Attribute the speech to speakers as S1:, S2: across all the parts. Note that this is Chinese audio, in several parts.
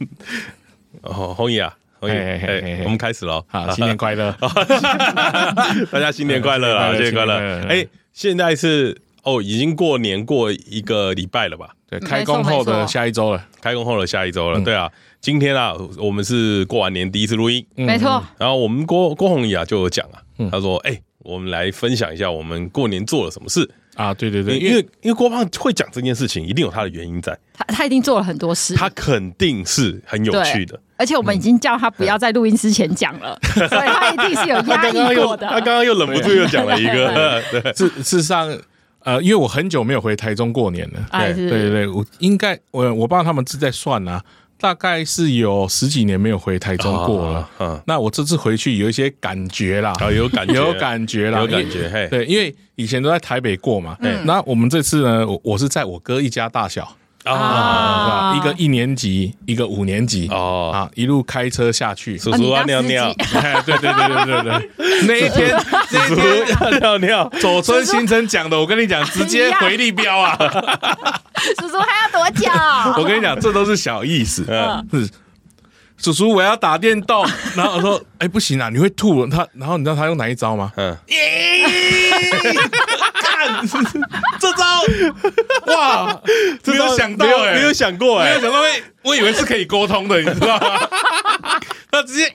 S1: 哦，红姨啊，红姨，我们开始喽！
S2: 好，新年快乐！
S1: 大家 新年快乐啊！新年快乐！哎，现在是哦，已经过年过一个礼拜了吧？
S2: 对，开工后的下一周了，
S1: 开工后的下一周了。对啊，今天啊，我们是过完年第一次录音，
S3: 没错。
S1: 然后我们郭郭红姨啊就有讲啊，他说：“哎，我们来分享一下我们过年做了什么事。”
S2: 啊，对对对，
S1: 因为因为郭胖会讲这件事情，一定有他的原因在。
S3: 他他一定做了很多事，
S1: 他肯定是很有趣的。
S3: 而且我们已经叫他不要在录音之前讲了，所以他一定是有 压抑过的。
S1: 他刚刚又忍不住又讲了一个。
S2: 对，事事实上，呃，因为我很久没有回台中过年了。对对对对，我应该我我爸他们是在算啊。大概是有十几年没有回台中过了，嗯，那我这次回去有一些感觉啦，
S1: 有感觉，
S2: 有感觉啦，
S1: 有感觉，嘿，
S2: 对，因为以前都在台北过嘛，嗯，那我们这次呢，我我是在我哥一家大小。啊，一个一年级，一个五年级，哦，啊，一路开车下去，
S1: 叔叔要尿尿，
S2: 对对对对对对，那一天，
S1: 叔叔要尿尿，
S2: 走村行程讲的，我跟你讲，直接回力标啊，
S3: 叔叔还要多久？
S2: 我跟你讲，这都是小意思，是，叔叔我要打电动，然后我说，哎，不行啊，你会吐，他，然后你知道他用哪一招吗？嗯。这招哇，没有想到哎，没有想过哎，没有想到会，我以为是可以沟通的，你知道吗？他直接，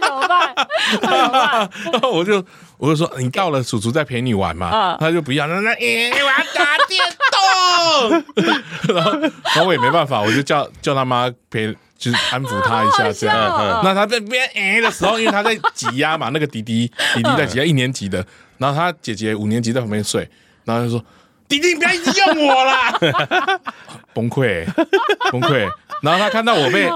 S3: 怎么办？怎么办？
S2: 然 后我就我就说，你到了，叔叔再陪你玩嘛。他就不要，那那，我要打电动。然后然后我也没办法，我就叫叫他妈陪。就是安抚他一下，这样。那他在边哎的时候，因为他在挤压嘛，那个弟弟弟弟在挤压一年级的，然后他姐姐五年级在旁边睡，然后就说：“弟弟，你不要一直用我啦！” 崩溃，崩溃。然后他看到我被，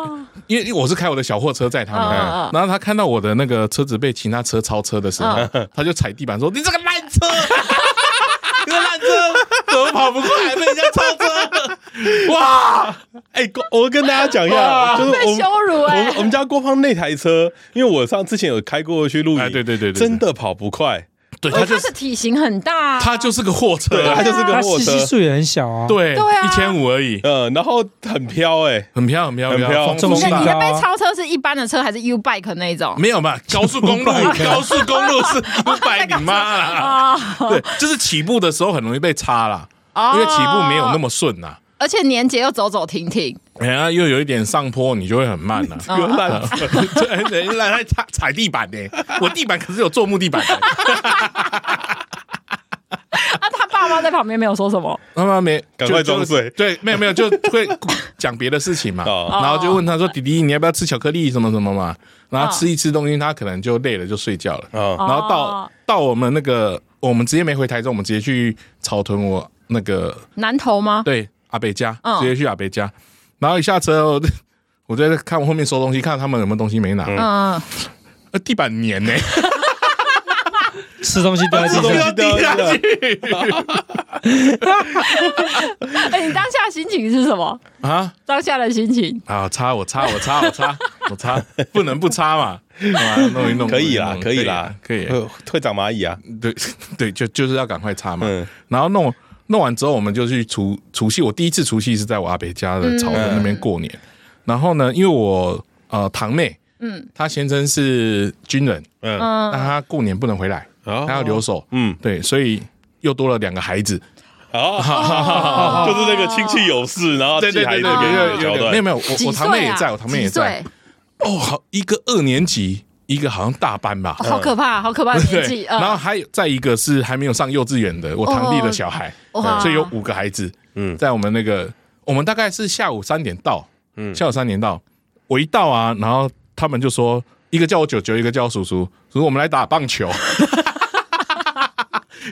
S2: 因为我是开我的小货车载他们，然后他看到我的那个车子被其他车超车的时候，他就踩地板说：“你这个烂车，你这个烂车。”怎么跑不快，被人家超车！哇！
S1: 哎，我跟大家讲一下，就是
S3: 被羞辱哎。
S1: 我们我们家郭胖那台车，因为我上之前有开过去录影，
S2: 对对对，
S1: 真的跑不快。
S2: 对，
S3: 它就是体型很大，
S2: 它就是个货车，
S1: 它就是个货车，
S4: 岁数也很小啊。
S2: 对对啊，一千五而已。
S1: 嗯，然后很飘哎，
S2: 很飘很飘
S1: 很飘。
S3: 你的被超车是一般的车还是 U bike 那种？
S2: 没有嘛，高速公路，高速公路是 U bike，你妈啦！对，就是起步的时候很容易被插啦。因为起步没有那么顺呐，
S3: 而且年节又走走停停，
S2: 哎呀，又有一点上坡，你就会很慢了。又 烂，对，烂在踩踩地板呢。我地板可是有做木地板的。
S3: 啊，他爸妈在旁边没有说什么，
S2: 他妈没
S1: 赶快装睡。
S2: 对，没有没有，就会讲别的事情嘛。然后就问他说：“弟弟，你要不要吃巧克力什么什么嘛？”然后吃一吃东西，他可能就累了，就睡觉了。然后到到我们那个，我们直接没回台中，我们直接去草屯我。那个
S3: 南投吗？
S2: 对，阿北家，直接去阿北家，然后一下车，我我在看我后面收东西，看他们有没有东西没拿。嗯，呃，地板黏呢，
S4: 吃东西掉下
S2: 掉下去。
S3: 哎，你当下心情是什么？啊？当下的心情。
S2: 啊，擦我擦我擦我擦 我擦，不能不擦嘛，弄一弄
S1: 可以啦，可以啦，
S2: 可以，
S1: 会长蚂蚁啊，
S2: 对 对，就就是要赶快擦嘛，然后弄。弄完之后，我们就去除除夕。我第一次除夕是在我阿伯家的草屯那边过年。然后呢，因为我呃堂妹，嗯，她先生是军人，嗯，那她过年不能回来，她要留守，嗯，对，所以又多了两个孩子，
S1: 哦，就是那个亲戚有事，然后对对对对，
S2: 没有没有，我我堂妹也在，我堂妹也在，哦，好，一个二年级。一个好像大班吧，
S3: 好可怕，好可怕的年纪。
S2: 然后还有再一个是还没有上幼稚园的，我堂弟的小孩，所以有五个孩子。嗯，在我们那个我们大概是下午三点到，嗯，下午三点到，我一到啊，然后他们就说，一个叫我舅舅，一个叫我叔叔，叔叔我们来打棒球。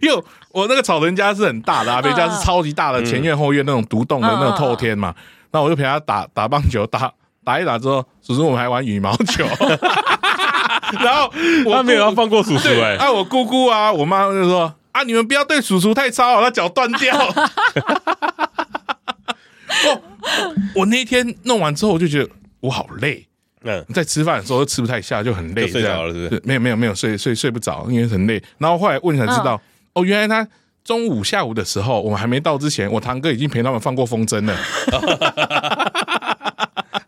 S2: 因为我那个草人家是很大的，阿伯家是超级大的，前院后院那种独栋的那种透天嘛。那我就陪他打打棒球，打打一打之后，叔叔我们还玩羽毛球。然后我
S1: 他没有要放过叔叔哎，
S2: 啊，我姑姑啊，我妈就说啊，你们不要对叔叔太操，他脚断掉。哦，我那天弄完之后，我就觉得我好累。嗯，在吃饭的时候都吃不太下，就很累，
S1: 睡着了是不是？
S2: 没有没有没有睡睡睡不着，因为很累。然后后来问才知道，哦，原来他中午下午的时候，我们还没到之前，我堂哥已经陪他们放过风筝了。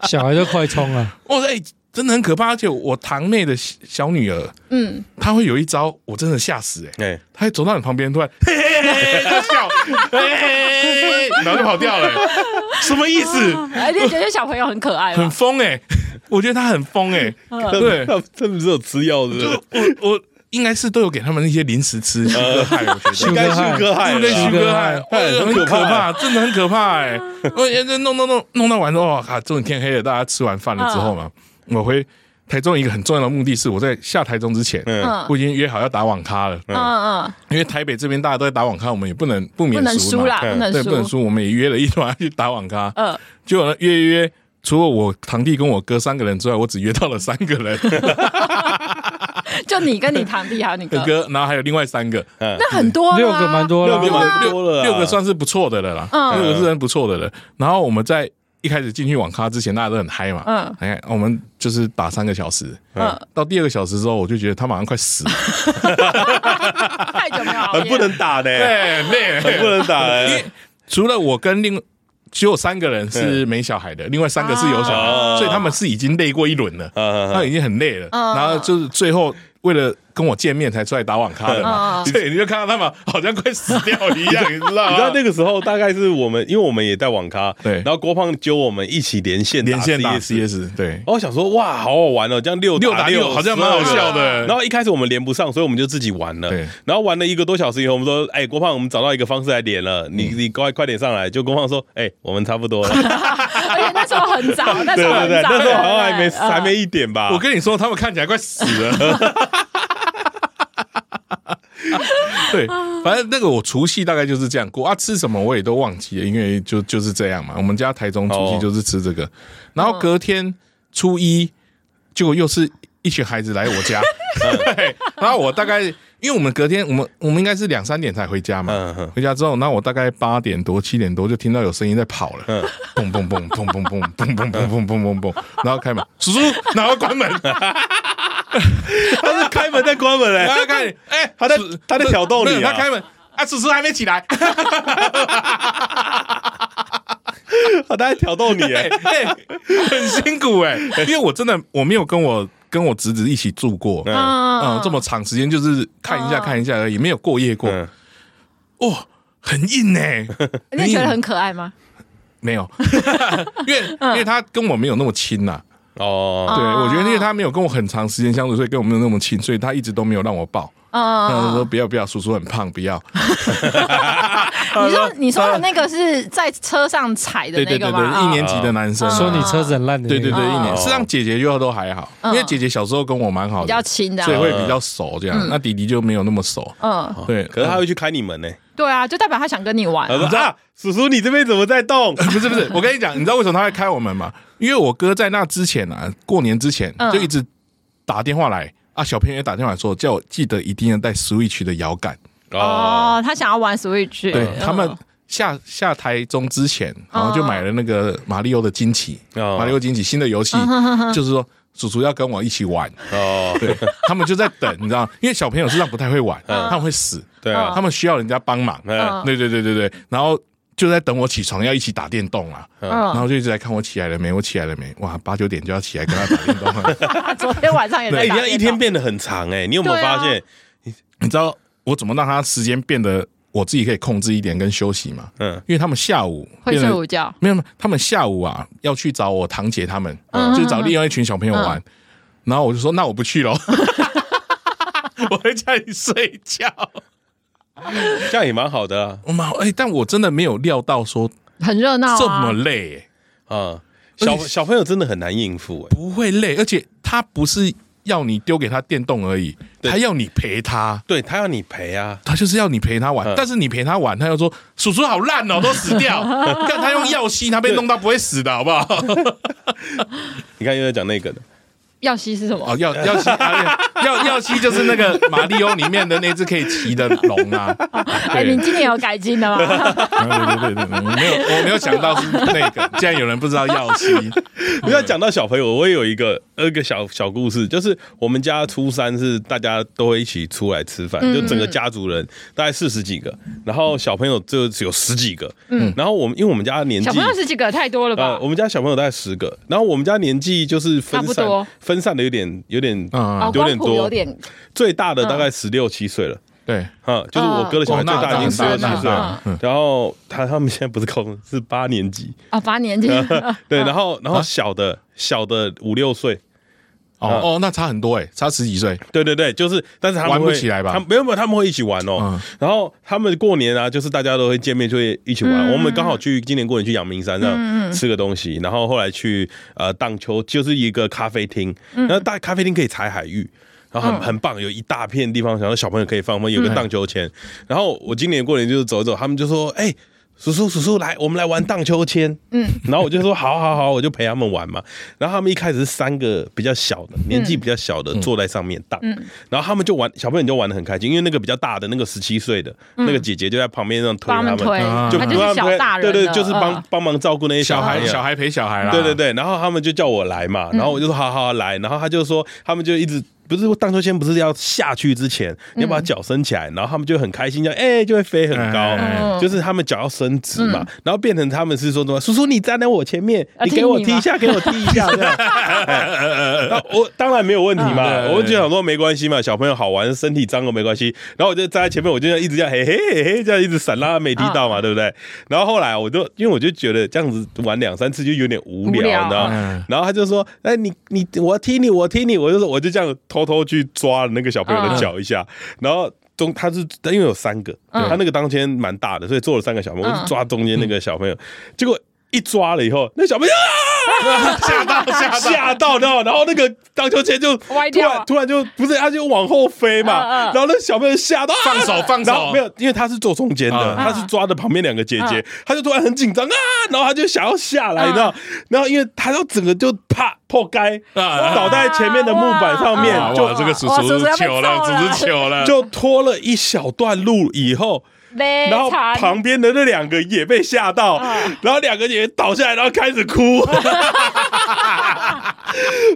S4: 小孩都快冲了，
S2: 哇塞，真的很可怕。而且我堂妹的小女儿，嗯，她会有一招，我真的吓死哎、欸！她走到你旁边，突然嘿嘿 嘿，她笑，嘿嘿嘿，然后就跑掉了，什么意思？
S3: 而且觉得小朋友很可爱，
S2: 很疯哎。我觉得他很疯哎，对，
S1: 他真的是有吃药的。
S2: 我我应该是都有给他们那些零食吃，休 哥害，我觉得
S1: 应该休哥害，
S2: 对，休克害，很可怕，真的很可怕哎。我弄弄弄弄到完之后，哇靠！终于天黑了，大家吃完饭了之后嘛，我回台中一个很重要的目的是，我在下台中之前，我已经约好要打网咖了。嗯嗯，因为台北这边大家都在打网咖，我们也不能不免输
S3: 啦，不能输，
S2: 对，不能输。我们也约了一团去打网咖。嗯，结果呢，约约。除了我堂弟跟我哥三个人之外，我只约到了三个人，
S3: 就你跟你堂弟还有你哥。
S2: 哥，然后还有另外三个，
S3: 那很多，
S4: 六个蛮多了，
S1: 六个蛮多了，
S2: 六个算是不错的了啦，六个是很不错的了。然后我们在一开始进去网咖之前，大家都很嗨嘛，嗯，哎，我们就是打三个小时，嗯，到第二个小时之后，我就觉得他马上快死了，
S3: 太久没有，
S1: 很不能打的，对，
S2: 累，
S1: 很不能打的，
S2: 除了我跟另。只有三个人是没小孩的，另外三个是有小孩，所以他们是已经累过一轮了，他已经很累了，然后就是最后。为了跟我见面才出来打网咖的嘛，对，你就看到他们好像快死掉一样，你知道吗？
S1: 你知道那个时候大概是我们，因为我们也在网咖，对，然后郭胖揪我们一起连线
S2: 连线打 CS，对，
S1: 然后我想说哇，好好玩哦，这样六
S2: 六打六好像蛮好笑的。
S1: 然后一开始我们连不上，所以我们就自己玩了。对，然后玩了一个多小时以后，我们说，哎，郭胖，我们找到一个方式来连了，你你快快点上来。就郭胖说，哎，我们差不多了。
S3: 而且那时候很早，那时候很早，
S1: 那时候好像还没还没一点吧。
S2: 我跟你说，他们看起来快死了。对，反正那个我除夕大概就是这样过啊，吃什么我也都忘记了，因为就就是这样嘛。我们家台中除夕就是吃这个，然后隔天初一就又是一群孩子来我家，然后我大概因为我们隔天我们我们应该是两三点才回家嘛，回家之后，那我大概八点多七点多就听到有声音在跑了，砰砰砰砰砰砰砰砰砰砰砰砰砰，然后开门，叔叔，然后关门。
S1: 他是开门在关门嘞，
S2: 他开，哎，
S1: 他在他在挑逗你，
S2: 他开门，啊，此时还没起来，
S1: 他在挑逗你，哎，
S2: 很辛苦哎，因为我真的我没有跟我跟我侄子一起住过，嗯，这么长时间就是看一下看一下而已，没有过夜过，哦，很硬呢，
S3: 你觉得很可爱吗？
S2: 没有，因为因为他跟我没有那么亲呐。哦，对，我觉得因为他没有跟我很长时间相处，所以跟我没有那么亲，所以他一直都没有让我抱。啊，他说不要不要，叔叔很胖，不要。
S3: 你说你说的那个是在车上踩的那个吗？
S2: 对对对，一年级的男生
S4: 说你车子很烂的。
S2: 对对对，一年。实际上姐姐就都还好，因为姐姐小时候跟我蛮好的，
S3: 比较亲的，
S2: 所以会比较熟这样。那弟弟就没有那么熟。嗯，对，
S1: 可是他会去开你门呢。
S3: 对啊，就代表他想跟你玩。
S1: 你知道，叔叔你这边怎么在动？
S2: 不是不是，我跟你讲，你知道为什么他会开我们吗？因为我哥在那之前啊，过年之前就一直打电话来啊，小朋友也打电话说，叫我记得一定要带 Switch 的摇杆。
S3: 哦，他想要玩 Switch。
S2: 对，他们下下台中之前，然后就买了那个马里奥的惊奇，马里奥惊奇新的游戏，就是说叔叔要跟我一起玩。哦。对，他们就在等，你知道，因为小朋友实际上不太会玩，他们会死，对啊，他们需要人家帮忙，对对对对对，然后。就在等我起床，要一起打电动啊，然后就一直在看我起来了没，我起来了没？哇，八九点就要起来跟他打电动了。
S3: 昨天晚上也在打电动。
S1: 一天变得很长哎，你有没有发现？
S2: 你你知道我怎么让他时间变得我自己可以控制一点跟休息吗？嗯，因为他们下午
S3: 会睡午觉，
S2: 没有没有，他们下午啊要去找我堂姐他们，就找另外一群小朋友玩，然后我就说那我不去了，我在家里睡觉。
S1: 这样也蛮好的啊，
S2: 我蛮哎，但我真的没有料到说
S3: 很热闹，
S2: 这么累。
S1: 啊！小小朋友真的很难应付，
S2: 不会累，而且他不是要你丢给他电动而已，他要你陪他，
S1: 对他要你陪啊，
S2: 他就是要你陪他玩，但是你陪他玩，他又说叔叔好烂哦，都死掉，看他用药吸，他被弄到不会死的好不好？
S1: 你看又在讲那个的。
S3: 耀西是什么？
S2: 哦，耀耀西，耀耀西就是那个 马里奥里面的那只可以骑的龙啊。
S3: 哎，你今年有改进的吗？
S2: 对对对对，没有，我没有想到是那个。竟然有人不知道耀西。
S1: 不要讲到小朋友，我也有一个一个小小故事，就是我们家初三是大家都会一起出来吃饭，就整个家族人大概四十几个，然后小朋友就只有十几个。嗯，然后我们因为我们家年纪，
S3: 小朋友十几个太多了吧？
S1: 我们家小朋友大概十个，然后我们家年纪就是分散。分散的有点有点有点多，有点最大的大概十六七岁了，对，啊，就是我哥的小孩最大已经十六七岁了，然。后他他们现在不是高中，是八年级。
S3: 啊，八年级，
S1: 对，然后然后小的小的五六岁。
S2: 哦哦，那差很多哎，差十几岁。
S1: 对对对，就是，但是他们
S2: 玩不起来吧？
S1: 他没有没有，他们会一起玩哦。然后他们过年啊，就是大家都会见面，就会一起玩。我们刚好去今年过年去阳明山上吃个东西，然后后来去呃荡秋，就是一个咖啡厅。然后大咖啡厅可以采海芋，然后很很棒，有一大片地方，然后小朋友可以放风，有个荡秋千。然后我今年过年就是走一走，他们就说：“哎。”叔叔，叔叔来，我们来玩荡秋千。嗯，然后我就说好，好，好，我就陪他们玩嘛。然后他们一开始是三个比较小的，年纪比较小的坐在上面荡。嗯，然后他们就玩，小朋友就玩的很开心，因为那个比较大的那个十七岁的那个姐姐就在旁边让推他们，
S3: 就不让小大人，
S1: 对对，就是帮帮忙照顾那些小孩，
S2: 小孩陪小孩啦。
S1: 对对对，然后他们就叫我来嘛，然后我就说好好来，然后他就说他们就一直。不是荡秋千，不是要下去之前，你要把脚伸起来，然后他们就很开心，这样哎就会飞很高，就是他们脚要伸直嘛，然后变成他们是说什么，叔叔你站在我前面，你 给我踢一下，给我踢一下，这样。那我当然没有问题嘛，我就想说没关系嘛，小朋友好玩，身体脏了没关系。然后我就站在前面，我就这样一直这样嘿嘿嘿嘿这样一直闪，让他没踢到嘛，对不对？然后后来我就因为我就觉得这样子玩两三次就有点无聊，你知道？然后他就说，哎你你我踢你我踢你，我就说我就这样。偷偷去抓了那个小朋友的脚一下，然后中他是因为有三个，他那个当天蛮大的，所以做了三个小朋友，我就抓中间那个小朋友，结果一抓了以后，那小朋友吓到吓吓到，然后然后那个荡秋千就突然突然就不是，他就往后飞嘛，然后那小朋友吓到
S2: 放手放手，
S1: 没有，因为他是坐中间的，他是抓着旁边两个姐姐，他就突然很紧张啊，然后他就想要下来，你知道，然后因为他要整个就啪。破街，倒在前面的木板上面，就
S2: 这个叔叔糗了，叔叔糗了，
S1: 就拖了一小段路以后，然后旁边的那两个也被吓到，然后两个也倒下来，然后开始哭，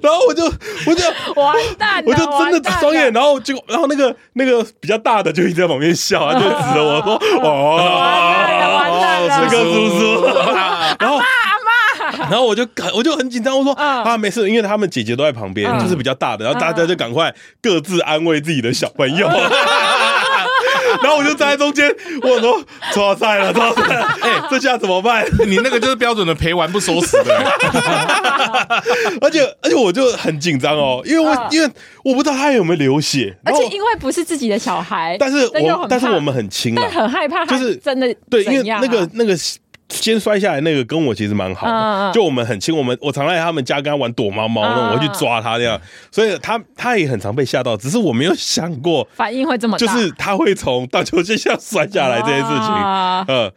S1: 然后我就我就
S3: 完蛋，
S1: 我就真的双眼，然后就然后那个那个比较大的就一直在旁边笑，他就指着我说：“哦，这个叔叔。”然后。然后我就我就很紧张，我说啊没事，因为他们姐姐都在旁边，就是比较大的，然后大家就赶快各自安慰自己的小朋友。然后我就站在中间，我说抓菜了，抓菜了，哎，这下怎么办？
S2: 你那个就是标准的陪玩不收拾的。
S1: 而且而且我就很紧张哦，因为我因为我不知道他有没有流血，
S3: 而且因为不是自己的小孩，
S1: 但是我但是我们很亲，
S3: 但很害怕，就是真的
S1: 对，因为那个那个。先摔下来那个跟我其实蛮好的，就我们很亲，我们我常在他们家跟他玩躲猫猫那种，我会去抓他这样，所以他他也很常被吓到，只是我没有想过
S3: 反应会这么大，
S1: 就是他会从荡秋千上摔下来这件事情，嗯，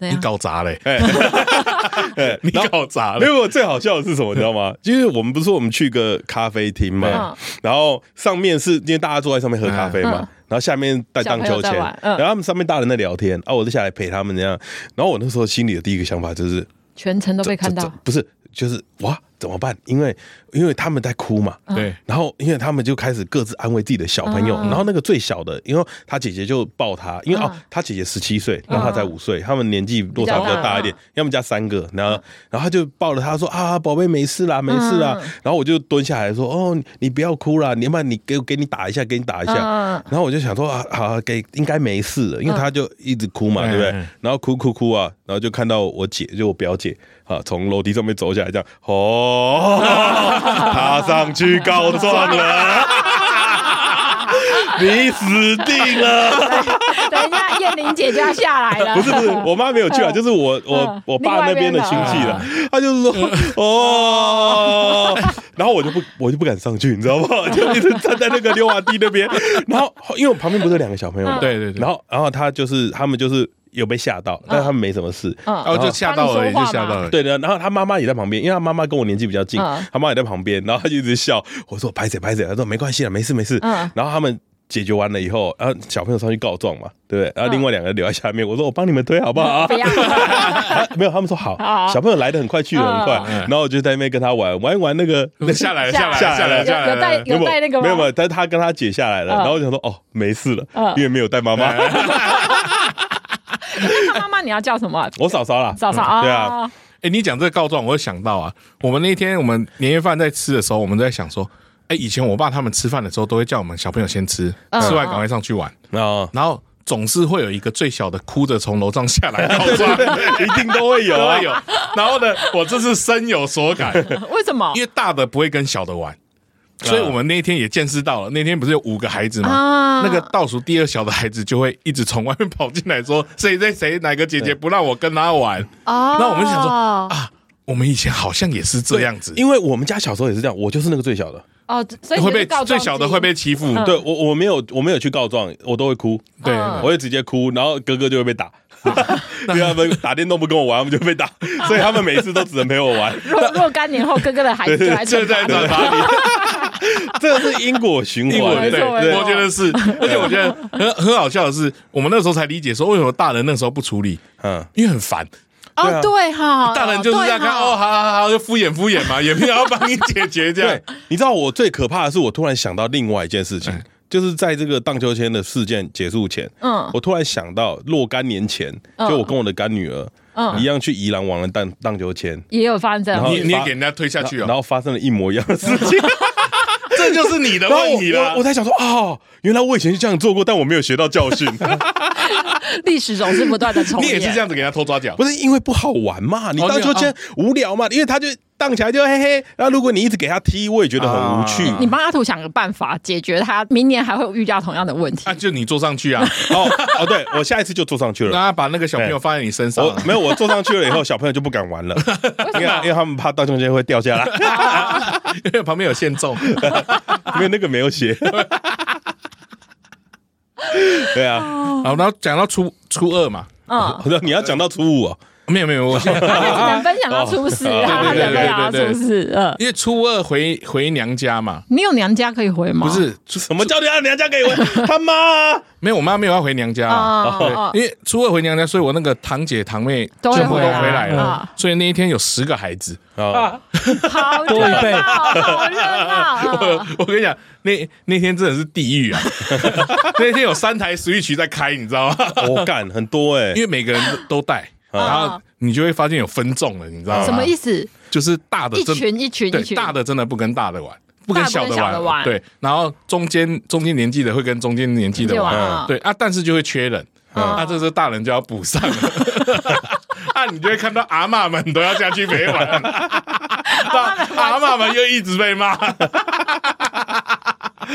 S2: 你你搞砸嘞，
S1: 哎，你搞砸了，因为我最好笑的是什么，你知道吗？就是我们不是说我们去个咖啡厅嘛，然后上面是因为大家坐在上面喝咖啡嘛。然后下面带荡秋千，然后他们上面大人在聊天，啊，我就下来陪他们这样。然后我那时候心里的第一个想法就是，
S3: 全程都被看到，
S1: 不是，就是哇。怎么办？因为因为他们在哭嘛，对。然后因为他们就开始各自安慰自己的小朋友。然后那个最小的，因为他姐姐就抱他，因为哦，他姐姐十七岁，然后他才五岁，他们年纪落差比较大一点。要么加三个，然后然后他就抱了他说啊，宝贝没事啦，没事啦。然后我就蹲下来说哦，你不要哭啦，你要不然你给给你打一下，给你打一下。然后我就想说啊，好给应该没事了，因为他就一直哭嘛，对不对？然后哭哭哭啊，然后就看到我姐，就我表姐。啊！从楼梯上面走下来，这样哦，爬上去告状了，你死定了！
S3: 等一下。燕玲姐就要下来了。
S1: 不是不是，我妈没有去啊，就是我我
S3: 嗯
S1: 我爸那边的亲戚了。他就是说哦，然后我就不我就不敢上去，你知道吗？就一直站在那个溜滑梯那边。然后因为我旁边不是有两个小朋友嘛，
S2: 对对对，
S1: 然后然后他就是他们就是有被吓到，但是他们没什么事。
S3: 嗯
S2: 然后就吓到而已，就吓到了。
S1: 对的，然后他妈妈也在旁边，因为他妈妈跟我年纪比较近，
S3: 嗯
S1: 他妈也在旁边，然后他就一直笑。我说拍谁拍谁，他说没关系了，没事没事。
S3: 嗯
S1: 然后他们解决完了以后，然后小朋友上去告状嘛，对不对？然后另外两个留在下面，我说我帮你们推好不好？
S3: 不要，
S1: 啊 没有，他们说好
S3: 好。
S1: 小朋友来的很快，去的很快
S2: 嗯，
S1: 然后我就在那边跟他玩，玩一玩那个
S2: 下来了，下来 了，
S1: 下来了
S2: 下来了，
S3: 有带有带那个？
S1: 没有没有，但是他跟他姐下来了，
S3: 嗯
S1: 然后我想说哦没事了
S3: 嗯，
S1: 因为没有带妈妈，
S3: 那妈妈你要叫什么？
S1: 我嫂嫂啦，
S3: 嫂嫂啊，
S1: 对啊，
S2: 哎，你讲这个告状，我会想到啊，我们那天我们年夜饭在吃的时候，我们在想说，哎，以前我爸他们吃饭的时候都会叫我们小朋友先吃，
S3: 嗯
S2: 吃完赶快上去玩，
S1: 啊，
S2: 然后总是会有一个最小的哭着从楼上下来告状，
S1: 一定都会有啊。
S2: 都会有。然后呢，我这是深有所感，
S3: 为什么？
S2: 因？为大的不会跟小的玩，所以我们那一天也见识到了。那天不是有五个孩子吗？
S3: 啊。
S2: 那个倒数第二小的孩子就会一直从外面跑进来说：“谁谁谁哪个姐姐不让我跟他玩。
S3: 哦。
S2: 那我们想说啊？”我们以前好像也是这样子，
S1: 因为我们家小时候也是这样，我就是那个最小的，
S3: 哦，所以你
S2: 会被最小的会被欺负。
S3: 嗯。
S1: 对我我没有我没有去告状，我都会哭，
S2: 对，
S3: 嗯。
S1: 我会直接哭，然后哥哥就会被打，因为他们打电动不跟我玩，我们就被打，所以他们每次都只能陪我玩，
S3: 若若干年后，哥哥的孩子就来
S2: 就在
S3: 惩罚你。
S1: 这个是因果循
S3: 环，对，
S2: 我觉得是，而且我觉得很很好笑的是，我们那时候才理解说，为什么大人那时候不处理，
S1: 嗯，
S2: 因为很烦。
S3: 哦，对哈，
S2: 大人就是这样看，哦，好好好，就敷衍敷衍嘛，也没有要帮你解决这
S1: 样。，你知道我最可怕的是，我突然想到另外一件事情。
S2: 嗯，
S1: 就是在这个荡秋千的事件结束前，
S3: 嗯
S1: 我突然想到若干年前，
S3: 嗯
S1: 就我跟我的干女儿
S3: 嗯
S1: 一样去宜兰玩了荡荡秋千，
S3: 也有发生这样
S1: 然后
S2: 你你也给人家推下去哦，
S1: 然后发生了一模一样的事情，
S2: 这就是你的问题了
S1: 我我我。才想说，哦，原来我以前是这样做过，但我没有学到教训，
S3: 历史总是不断的重演你。
S2: 也是这样子给人家偷抓脚，
S1: 不是因为不好玩嘛？你
S2: 哦
S1: 荡秋千无聊嘛？因为他就荡起来就嘿嘿，那如果你一直给他踢，我也觉得很无趣。
S2: 啊
S3: 你帮阿土想个办法解决他明年还会遇到同样的问题
S2: 啊，。就你坐上去啊，
S1: 哦哦，对我下一次就坐上去了
S2: 那。他把那个小朋友放在你身上
S1: 我。没有，我坐上去了以后，小朋友就不敢玩了，因为因为他们怕荡秋千会掉下来，
S2: 因为旁边有限重，
S1: 因为那个没有写。对啊，
S2: 好，然后讲到初初二嘛，
S3: 嗯，
S1: 你要讲到初五哦，
S2: 没有没有，我现在
S3: 他只能分享到初四，
S1: 哦
S3: 然后他
S2: 对对对
S3: 才分享到
S2: 对对
S3: 初四。嗯，
S2: 因为初二回回娘家嘛，
S3: 你有娘家可以回吗？
S2: 不是
S1: 什么叫你要娘家可以回 他妈啊？
S2: 没有，我妈没有要回娘家因为初二回娘家，所以我那个堂姐堂妹
S3: 都会
S2: 全部都
S3: 回来
S2: 回来了
S3: 啊，
S2: 所以那一天有十个孩子。
S1: 啊，
S3: 好热
S4: 多一倍
S3: 闹，好热闹。
S2: 我我跟你讲，那那天真的是地狱啊！那天有三台 Switch 在开，你知道吗？
S1: 我干很多哎
S2: 因，为每个人都都带，然后你就会发现有分众了，你知道吗？
S3: 什么意思？
S2: 就是大的
S3: 一群一群
S2: 对
S3: 一群，
S2: 大的真的不跟大的玩，不跟小的
S3: 玩
S2: 玩，对，然后中间中间年纪的会跟中间年纪的玩，
S3: 嗯
S2: 对啊，但是就会缺人，
S3: 嗯。
S2: 啊，这时候大人就要补上了，啊，你就会看到阿妈们都要下去陪玩，阿妈们又一直被骂，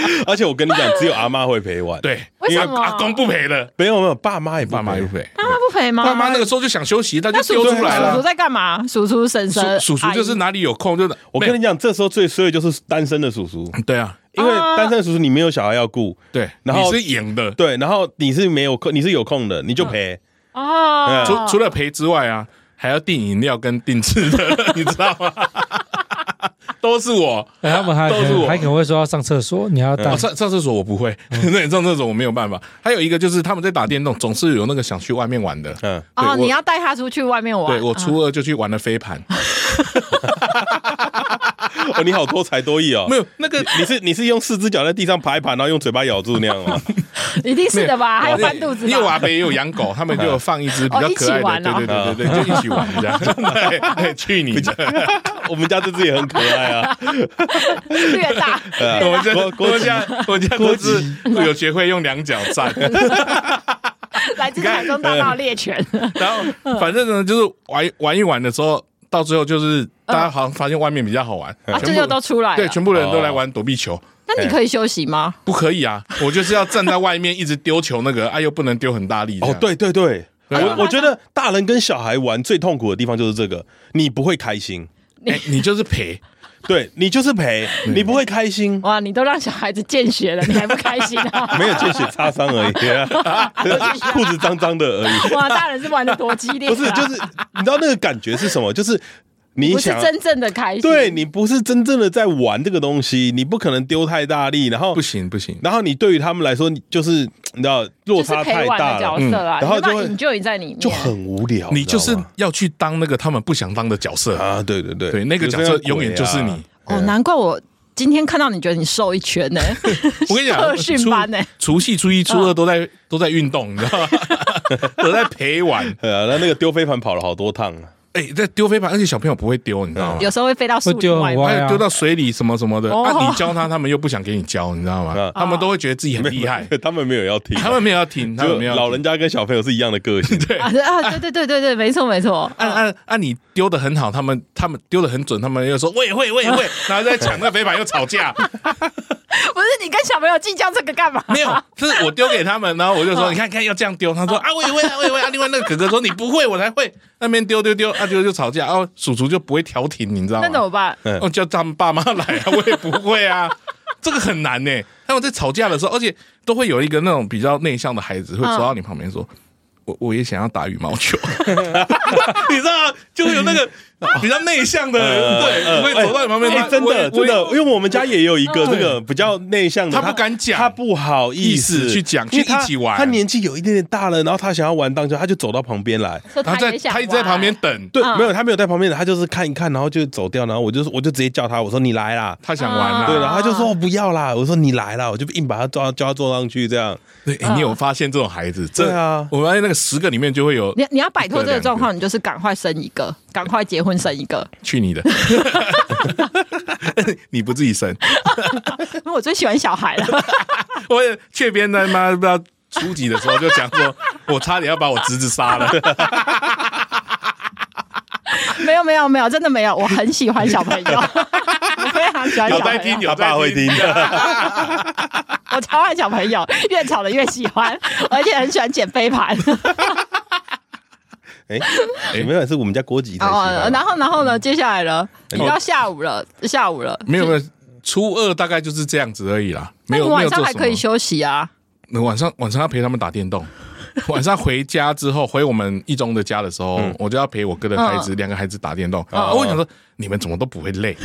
S1: 而且我跟你讲，只有阿妈会陪玩，，
S2: 对，
S3: 为什么？
S2: 因为阿公不陪了，
S1: 没有没有，爸妈也不陪。
S2: 爸妈又陪，
S3: 他不陪吗？
S2: 爸妈那个时候就想休息，他就
S3: 那叔叔
S2: 丢出来
S3: 叔叔
S2: 了。
S3: 在干嘛？叔叔婶婶
S2: 叔叔叔就是哪里有空就
S1: 我跟你讲，这时候最衰的就是单身的叔叔，
S2: 对啊，
S1: 因为单身的叔叔你没有小孩要顾，
S2: 对，
S1: 然后
S2: 你是赢的，
S1: 对，然后你是没有空，你是有空的，你就陪，
S3: 哦，
S2: 除除了陪之外啊，还要订饮料跟订吃的，你知道吗？都是我。
S4: 哎他们还
S2: 都是我
S4: 还可能会说要上厕所，你要带
S2: 哦，上上厕所我不会，那你上厕所我没有办法。还有一个就是他们在打电动，总是有那个想去外面玩的。
S1: 嗯，
S3: 哦，你要带他出去外面玩。
S2: 对我初二就去玩了飞盘，
S1: 哦，你好多才多艺哦，
S2: 没有那个
S1: 你是你是用四只脚在地上爬一爬，然后用嘴巴咬住那样吗？
S3: 一定是的吧？还有翻肚子吧。
S2: 因为我阿伯也有养狗，他们就有放一只比较可
S3: 爱
S2: 的，对对对对对，就一起玩这样。对对，去你的！
S1: 我们家这只也很可爱啊，
S3: 略大，
S2: 我们家我们家我们家都是有学会用两脚站，
S3: 来自台中大道猎犬。
S2: 然后反正呢就是玩玩一玩的时候，到最后就是大家好像发现外面比较好玩，
S3: 啊，这
S2: 全部
S3: 就都出来了。
S2: 对，全部人都来玩躲避球。
S3: 那你可以休息吗？
S2: 不可以啊，我就是要站在外面一直丢球，那个哎又不能丢很大力。
S1: 哦，对对对，
S2: 对啊
S1: 我我觉得大人跟小孩玩最痛苦的地方就是这个，你不会开心，
S2: 哎，你就是赔。
S1: 对你就是赔，你不会开心。
S3: 哇，你都让小孩子见血了，你还不开心啊？
S1: 没有见血擦伤而已，啊，裤子脏脏的而已。
S3: 哇，大人是玩的多激烈啊！
S1: 不是，就是你知道那个感觉是什么？就是。你
S3: 不是真正的开心，
S1: 对，你不是真正的在玩这个东西，你不可能丢太大力，然后
S2: 不行不行，
S1: 然后你对于他们来说，你就是你知道落差太大了，
S3: 角色啊，
S1: 然后就会
S3: 你就你在里面
S1: 就很无聊，
S2: 你就是要去当那个他们不想当的角色
S1: 啊，对对对，
S2: 对，那个角色永远就是你。
S3: 哦，难怪我今天看到你觉得你瘦一圈呢。
S2: 我跟你讲，
S3: 特训班呢，
S2: 除夕、初一、初二都在都在运动，你知道吗？都在陪玩。
S1: 呃啊，那那个丢飞盘跑了好多趟啊。
S2: 哎，在丢飞盘，而且小朋友不会丢，你知道吗？
S3: 有时候会飞到树林外，
S2: 丢到水里什么什么的。啊，你教他，他们又不想给你教，你知道吗？他们都会觉得自己很厉害，
S1: 他们没有要听，
S2: 他们没有要听，他们没有。
S1: 老人家跟小朋友是一样的个性，
S2: 对
S3: 啊，对对对对对，没错没错。
S2: 按按按，你丢的很好，他们他们丢的很准，他们又说我也会我也会，然后在抢那飞盘又吵架。
S3: 不是你跟小朋友计较这个干嘛？
S2: 没有，就是我丢给他们，然后我就说你看看要这样丢，他说啊我也会啊我也会啊，另外那个哥哥说你不会我才会，那边丢丢丢，啊就就吵架，然后叔叔就不会调停，你知道吗？
S3: 那怎么办？
S2: 哦叫他们爸妈来啊，我也不会啊，这个很难呢。他们在吵架的时候，而且都会有一个那种比较内向的孩子会走到你旁边说。我我也想要打羽毛球，你知道？就会有那个 比较内向的人，对，会走到你旁边。
S1: 真的真的，因为我们家也有一个这个比较内向的，
S2: 他不敢讲，
S1: 他不好意思去讲，
S2: 去一起玩。
S1: 他年纪有一点点大了，然后他想要玩荡秋，他就走到旁边
S2: 来，他在他一直在旁边等。
S1: 对，没有他没有在旁边等，他就是看一看，然后就走掉。然后我就我就直接叫他，我说你来啦，
S2: 他想玩啦。
S1: 对，然后他就说我不要啦，我说你来啦，我就硬把他抓叫他坐上去这样。
S2: 对，你有发现这种孩子？
S1: 对啊，
S2: 我发现那个十个里面就会有。
S3: 你你要摆脱这个状况，你就是赶快生一个，赶快结婚生一个。
S2: 去你的！你不自己生？
S3: 因为我最喜欢小孩了。
S2: 我也雀边的妈不知道初几的时候就讲说，我差点要把我侄子杀了。
S3: 没有没有没有，真的没有。我很喜欢小朋友，我非常喜欢小朋友。有在
S2: 听，有爸会听的。
S3: 我超爱小朋友，越吵的越喜欢，而且很喜欢捡飞盘。
S1: 哎，没有，是我们家郭吉。哦，
S3: 然后然后呢？接下来呢？你到下午了，下午了。
S2: 没有没有，初二大概就是这样子而已啦。没有，
S3: 晚上还可以休息啊。
S2: 那晚上晚上要陪他们打电动。晚上回家之后，回我们一中的家的时候，我就要陪我哥的孩子两个孩子打电动。我想说，你们怎么都不会累？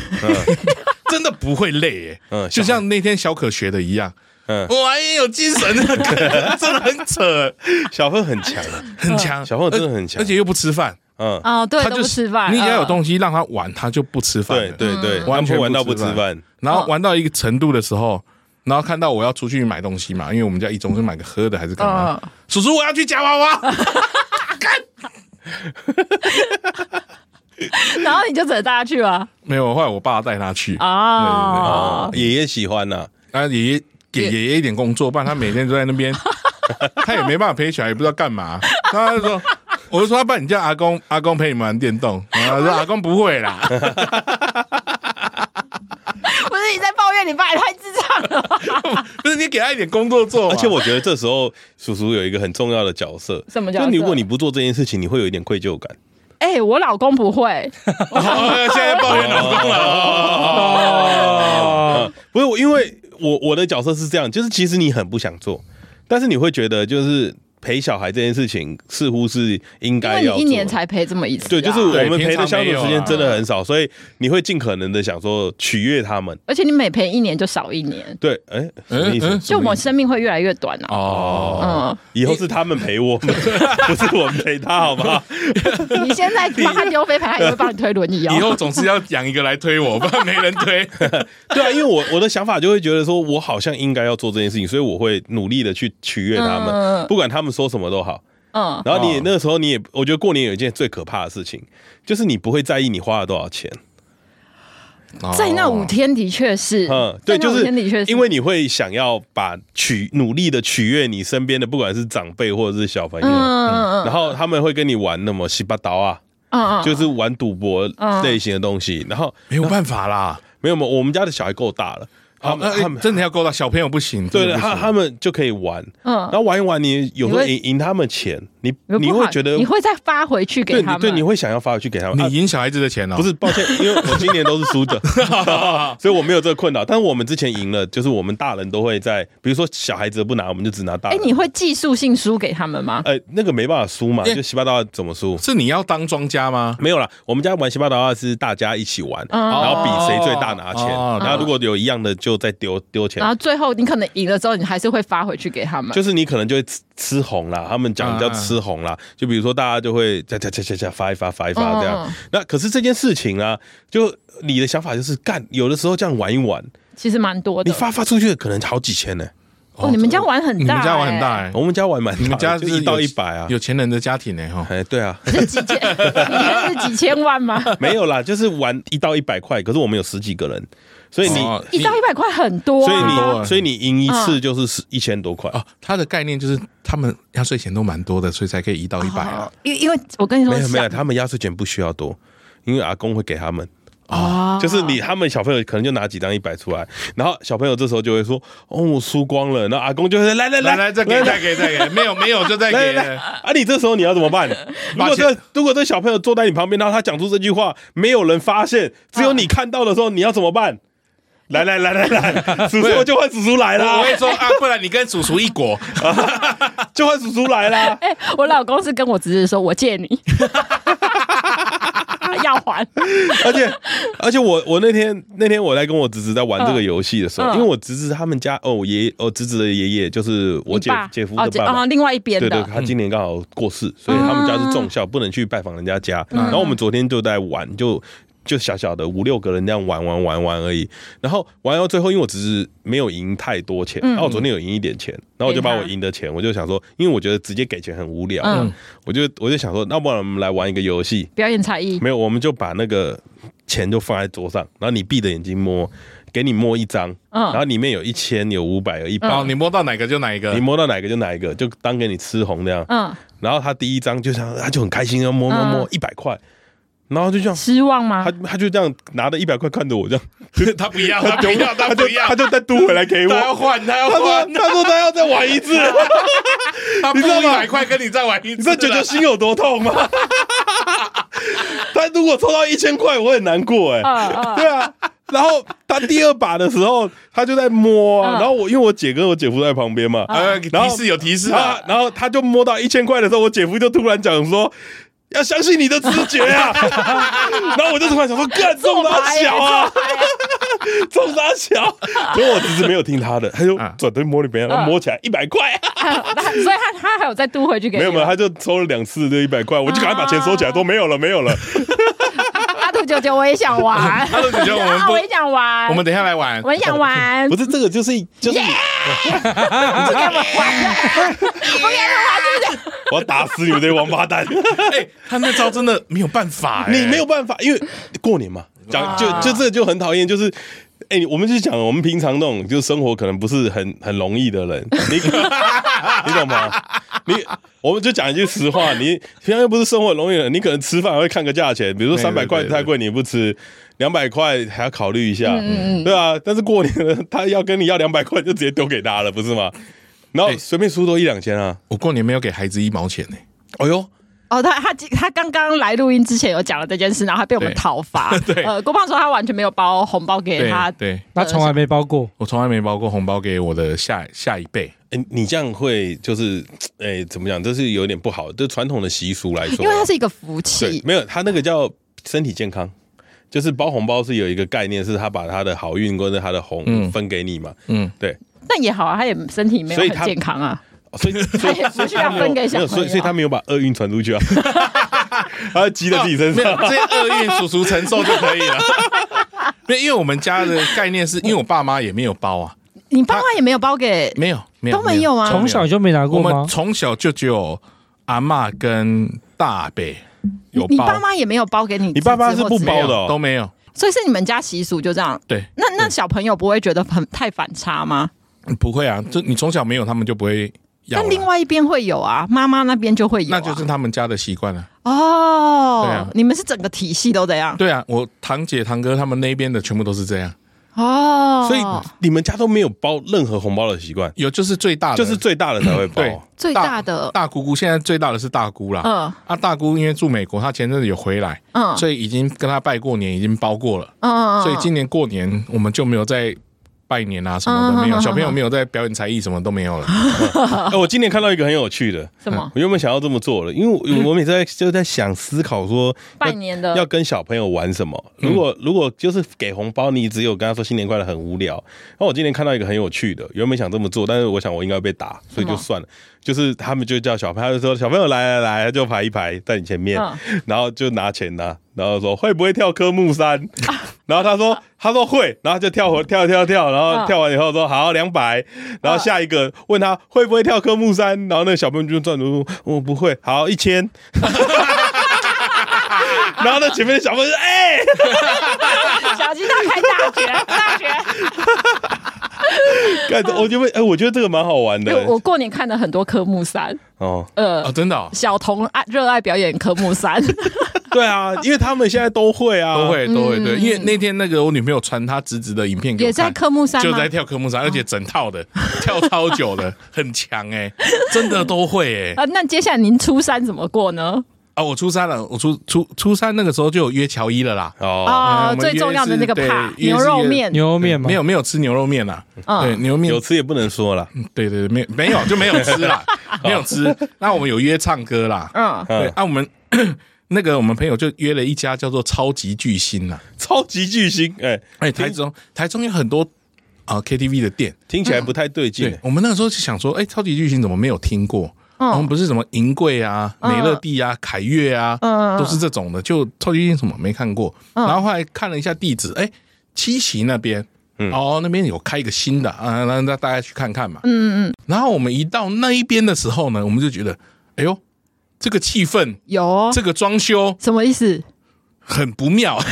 S2: 真的不会累耶。嗯，就像那天小可学的一样。嗯，我也有精神，真的很扯。
S1: 小朋友很强，
S2: 很强，
S1: 小朋友真的很强，
S2: 而且又不吃饭。
S3: 嗯，哦，对，他就不吃饭。
S2: 你只要有东西让他玩，他就不吃饭。
S1: 对对对，完全玩到不吃饭。
S2: 然后玩到一个程度的时候，然后看到我要出去买东西嘛，因为我们家一中是买个喝的还是干嘛？叔叔，我要去夹娃娃。
S3: 然后你就只能带他去吗？
S2: 没有，后来我爸带他去。
S1: 啊，爷爷喜欢呐，
S2: 啊，爷爷。给爷爷一点工作，不然他每天都在那边 他也没办法陪小孩，也不知道干嘛。他就说：“我就说，不然你叫阿公，阿公陪你们玩电动。”然后说：“阿公不会啦。”不
S3: 是你在抱怨你爸也太智障了，
S2: 不是你给他一点工作做。
S1: 而且我觉得这时候叔叔有一个很重要的角色，
S3: 什么角色？
S1: 就如果你不做这件事情，你会有一点愧疚感。
S3: 哎、欸，我老公不会，
S2: 现在抱怨老公了。
S1: 哦，不是我，因为。我我的角色是这样，就是其实你很不想做，但是你会觉得就是。陪小孩这件事情似乎是应该要，
S3: 一年才陪这么一次。
S1: 对，就是我们陪的相处时间真的很少，所以你会尽可能的想说取悦他们。
S3: 而且你每陪一年就少一年。
S1: 对，哎，什么意思？
S3: 就我们生命会越来越短啊。
S1: 哦，嗯，以后是他们陪我们，不是我们陪他，好不好？
S3: 你现在帮他丢飞盘，他也会帮你推轮椅。
S2: 以后总是要养一个来推我，不然没人推。
S1: 对啊，因为我我的想法就会觉得说，我好像应该要做这件事情，所以我会努力的去取悦他们，不管他们。说什么都好，嗯，然后你那个时候你也，我觉得过年有一件最可怕的事情，就是你不会在意你花了多少钱，
S3: 在那五天的确是，
S1: 嗯，对，就是因为你会想要把取努力的取悦你身边的，不管是长辈或者是小朋友，嗯嗯，然后他们会跟你玩那么七八刀啊，
S3: 嗯嗯，
S1: 就是玩赌博类型的东西。然后
S2: 没有办法啦，
S1: 没有没有，我们家的小孩够大了。他们他们
S2: 真的要够到小朋友不行，
S1: 对的，他他们就可以玩，嗯，然后玩一玩，你有时候赢赢他们钱，你你会觉得
S3: 你会再发回去给他们，
S1: 对，你会想要发回去给他们。
S2: 你赢小孩子的钱哦？
S1: 不是，抱歉，因为我今年都是输的，所以我没有这个困扰。但是我们之前赢了，就是我们大人都会在，比如说小孩子不拿，我们就只拿大人。
S3: 哎，你会技术性输给他们吗？
S1: 哎，那个没办法输嘛，就西巴达怎么输？
S2: 是你要当庄家吗？
S1: 没有啦，我们家玩西巴达是大家一起玩，然后比谁最大拿钱，然后如果有一样的就再丢丢钱。
S3: 然后最后你可能赢了之后，你还是会发回去给他们。
S1: 就是你可能就会吃吃红啦，他们讲叫吃红啦。就比如说大家就会加加加加加发一发发一发这样。那可是这件事情啊，就你的想法就是干，有的时候这样玩一玩，
S3: 其实蛮多的。
S1: 你发发出去可能好几千呢。
S3: 哦，你们家玩很大，
S2: 你们家玩很大哎，
S1: 我们家玩蛮，
S2: 你们家
S1: 是一到一百啊，
S2: 有钱人的家庭呢哈。
S1: 哎，对啊，
S3: 是几千，你是几千万吗？
S1: 没有啦，就是玩一到一百块，可是我们有十几个人。所以你
S3: 一到一百块很多，
S1: 所以你所以你赢一次就是一千多块
S2: 哦。他的概念就是他们压岁钱都蛮多的，所以才可以一到一百啊。
S3: 因因为我跟你说，
S1: 没有没有，他们压岁钱不需要多，因为阿公会给他们啊。就是你他们小朋友可能就拿几张一百出来，然后小朋友这时候就会说：“哦，我输光了。”然后阿公就会来来来
S2: 来再给再给再给，没有没有就再给。
S1: 啊，你这时候你要怎么办？如果这如果这小朋友坐在你旁边，然后他讲出这句话，没有人发现，只有你看到的时候，你要怎么办？来来来来来，叔叔就换叔叔来了。
S2: 我会说啊，不然你跟叔叔一国，
S1: 就换叔叔来了。
S3: 哎，我老公是跟我侄子说，我借你，要还。
S1: 而且而且我我那天那天我来跟我侄子在玩这个游戏的时候，因为我侄子他们家哦，爷爷哦，侄子的爷爷就是我姐姐夫的爸爸，
S3: 另外一边的。
S1: 对对，他今年刚好过世，所以他们家是重孝，不能去拜访人家家。然后我们昨天就在玩，就。就小小的五六个人这样玩玩玩玩而已，然后玩到最后，因为我只是没有赢太多钱，然后我昨天有赢一点钱，然后我就把我赢的钱，我就想说，因为我觉得直接给钱很无聊，我就我就想说，那不然我们来玩一个游戏，
S3: 表演才艺。
S1: 没有，我们就把那个钱就放在桌上，然后你闭着眼睛摸，给你摸一张，然后里面有一千、有五百、有一百，
S2: 你摸到哪个就哪一个，
S1: 你摸到哪个就哪一个，就当给你吃红这样。嗯，然后他第一张就想，他就很开心，要摸摸摸一百块。然后就这样
S3: 失望吗？
S1: 他他就这样拿着一百块看着我这样，
S2: 他不要，他不要，他不要，
S1: 他就再嘟回来给我。
S2: 他要换，他要换。
S1: 他说他要再玩一次。
S2: 你知道一百块跟你再玩一次，
S1: 你知道九九心有多痛吗？他如果抽到一千块，我很难过哎。对啊。然后他第二把的时候，他就在摸。然后我因为我姐跟我姐夫在旁边嘛，然后
S2: 提示有提示啊。
S1: 然后他就摸到一千块的时候，我姐夫就突然讲说。要相信你的直觉啊！然后我就突然想说，干中啥小啊？中 啥小？所以我只是没有听他的，他就转头摸里边，然后摸起来一百块。
S3: 所以他他还有再嘟回去给你？
S1: 没有没有，他就抽了两次这一百块，我就赶快把钱收起来，都没有了，没有了。
S3: 舅舅，我也想玩。
S2: 哈喽舅舅，我们
S3: 我也想玩。
S2: 我们等一下来玩。
S3: 我也想玩。
S1: 不是这个，就是就是。
S3: 我给他们玩，我给他们玩，对不对？
S1: 我要打死你们这些王八蛋！
S2: 哎，他那招真的没有办法，
S1: 你没有办法，因为过年嘛，讲就就这就很讨厌，就是哎，我们就讲我们平常那种就是生活可能不是很很容易的人，你 你懂吗？你我们就讲一句实话，你平常又不是生活容易的人，你可能吃饭还会看个价钱，比如说三百块太贵你不吃，两百块还要考虑一下，对啊，但是过年了，他要跟你要两百块，就直接丢给他了，不是吗？然后随便输多一两千啊！
S2: 我过年没有给孩子一毛钱呢。
S1: 哎呦，
S3: 哦，他他他刚刚来录音之前有讲了这件事，然后还被我们讨伐。对，呃，郭胖说他完全没有包红包给他，
S2: 对，
S4: 他从来没包过，
S2: 我从来没包过红包给我的下下一辈。
S1: 哎，你这样会就是哎，怎么讲？这是有点不好，就传统的习俗来说，
S3: 因为它是一个福气。
S1: 没有，他那个叫身体健康，就是包红包是有一个概念，是他把他的好运或者他的红分给你嘛。嗯，对。
S3: 那也好啊，他也身体没有很健康啊，
S1: 所以
S3: 所以不需要分给小朋友，
S1: 所以所以他没有把厄运传出去啊，他积在自己身上，
S2: 这些厄运叔叔承受就可以了。因为因为我们家的概念是因为我爸妈也没有包啊，
S3: 你爸妈也没有包给，
S2: 没有没有
S3: 都没有啊，
S4: 从小就没拿过吗？
S2: 我们从小就只有阿嬷跟大伯有包，
S3: 你爸妈也没有包给你，
S1: 你爸妈是不包的，
S2: 都没有，
S3: 所以是你们家习俗就这样。
S2: 对，
S3: 那那小朋友不会觉得很太反差吗？
S2: 不会啊，就你从小没有，他们就不会要。
S3: 但另外一边会有啊，妈妈那边就会有，
S2: 那就是他们家的习惯了。
S3: 哦，哦，
S2: 对啊
S3: 你们是整个体系都这样？
S2: 对啊，我堂姐堂哥他们那边的全部都是这样。
S3: 哦，
S1: 所以你们家都没有包任何红包的习惯，
S2: 有就是最大的，
S1: 就是最大的才会包。
S2: 对，
S3: 最大的
S2: 大姑姑，现在最大的是大姑啦。
S3: 嗯
S2: 啊，大姑因为住美国，她前阵子有回来，
S3: 嗯
S2: 所以已经跟她拜过年，已经包过了。
S3: 嗯嗯，
S2: 所以今年过年我们就没有再拜年啊什么的，没有小朋友没有在表演才艺，什么都没有了。
S1: 哎，我今年看到一个很有趣的，
S3: 什么
S1: 我原本想要这么做的，因为我我每次在就在想思考说
S3: 拜年的
S1: 要跟小朋友玩什么。如果如果就是给红包，你只有跟他说新年快乐，很无聊。那我今年看到一个很有趣的，原本想这么做，但是我想我应该被打，所以就算了。就是他们就叫小朋友，他就说小朋友来来来，就排一排在你前面，然后就拿钱呐，然后说会不会跳科目三？然后他说他说会，然后就跳回跳跳跳，然后跳完以后说好两百，然后下一个问他会不会跳科目三？然后那个小朋友就转头说我不会，好一千。然后那前面的小朋友说哎，
S3: 小鸡他开大学大学。
S1: 我觉得哎，我觉得这个蛮好玩的。
S3: 我过年看了很多科目三
S1: 哦，
S3: 呃，
S2: 真的，
S3: 小童爱热爱表演科目三。
S1: 对啊，因为他们现在都会啊，
S2: 都会都会对。因为那天那个我女朋友传她侄子的影片给我，
S3: 也在科目三，
S2: 就在跳科目三，而且整套的跳超久的，很强哎，真的都会哎。
S3: 啊，那接下来您初三怎么过呢？
S2: 啊，我初三了，我初初初三那个时候就有约乔伊了啦。
S3: 哦，最重要的那个帕牛肉面，
S4: 牛肉面吗？
S2: 没有没有吃牛肉面啦。对，牛肉面
S1: 有吃也不能说了。
S2: 对对对，没没有就没有吃啦，没有吃。那我们有约唱歌啦。
S3: 嗯，
S2: 对，啊，我们 那个我们朋友就约了一家叫做超级巨星啦。
S1: 超级巨星，哎
S2: 哎，台中台中有很多啊 KTV 的店，
S1: 听起来不太对劲。
S2: 我们那个时候就想说，哎，超级巨星怎么没有听过？我们不是什么银贵啊、美乐蒂啊、凯悦啊，都是这种的。就超级巨星什么没看过，然后后来看了一下地址，哎，七旗那边，哦，那边有开一个新的啊，那那大家去看看嘛。嗯嗯。然后我们一到那一边的时候呢，我们就觉得，哎呦，这个气氛
S3: 有，
S2: 这个装修
S3: 什么意思？
S2: 很不妙。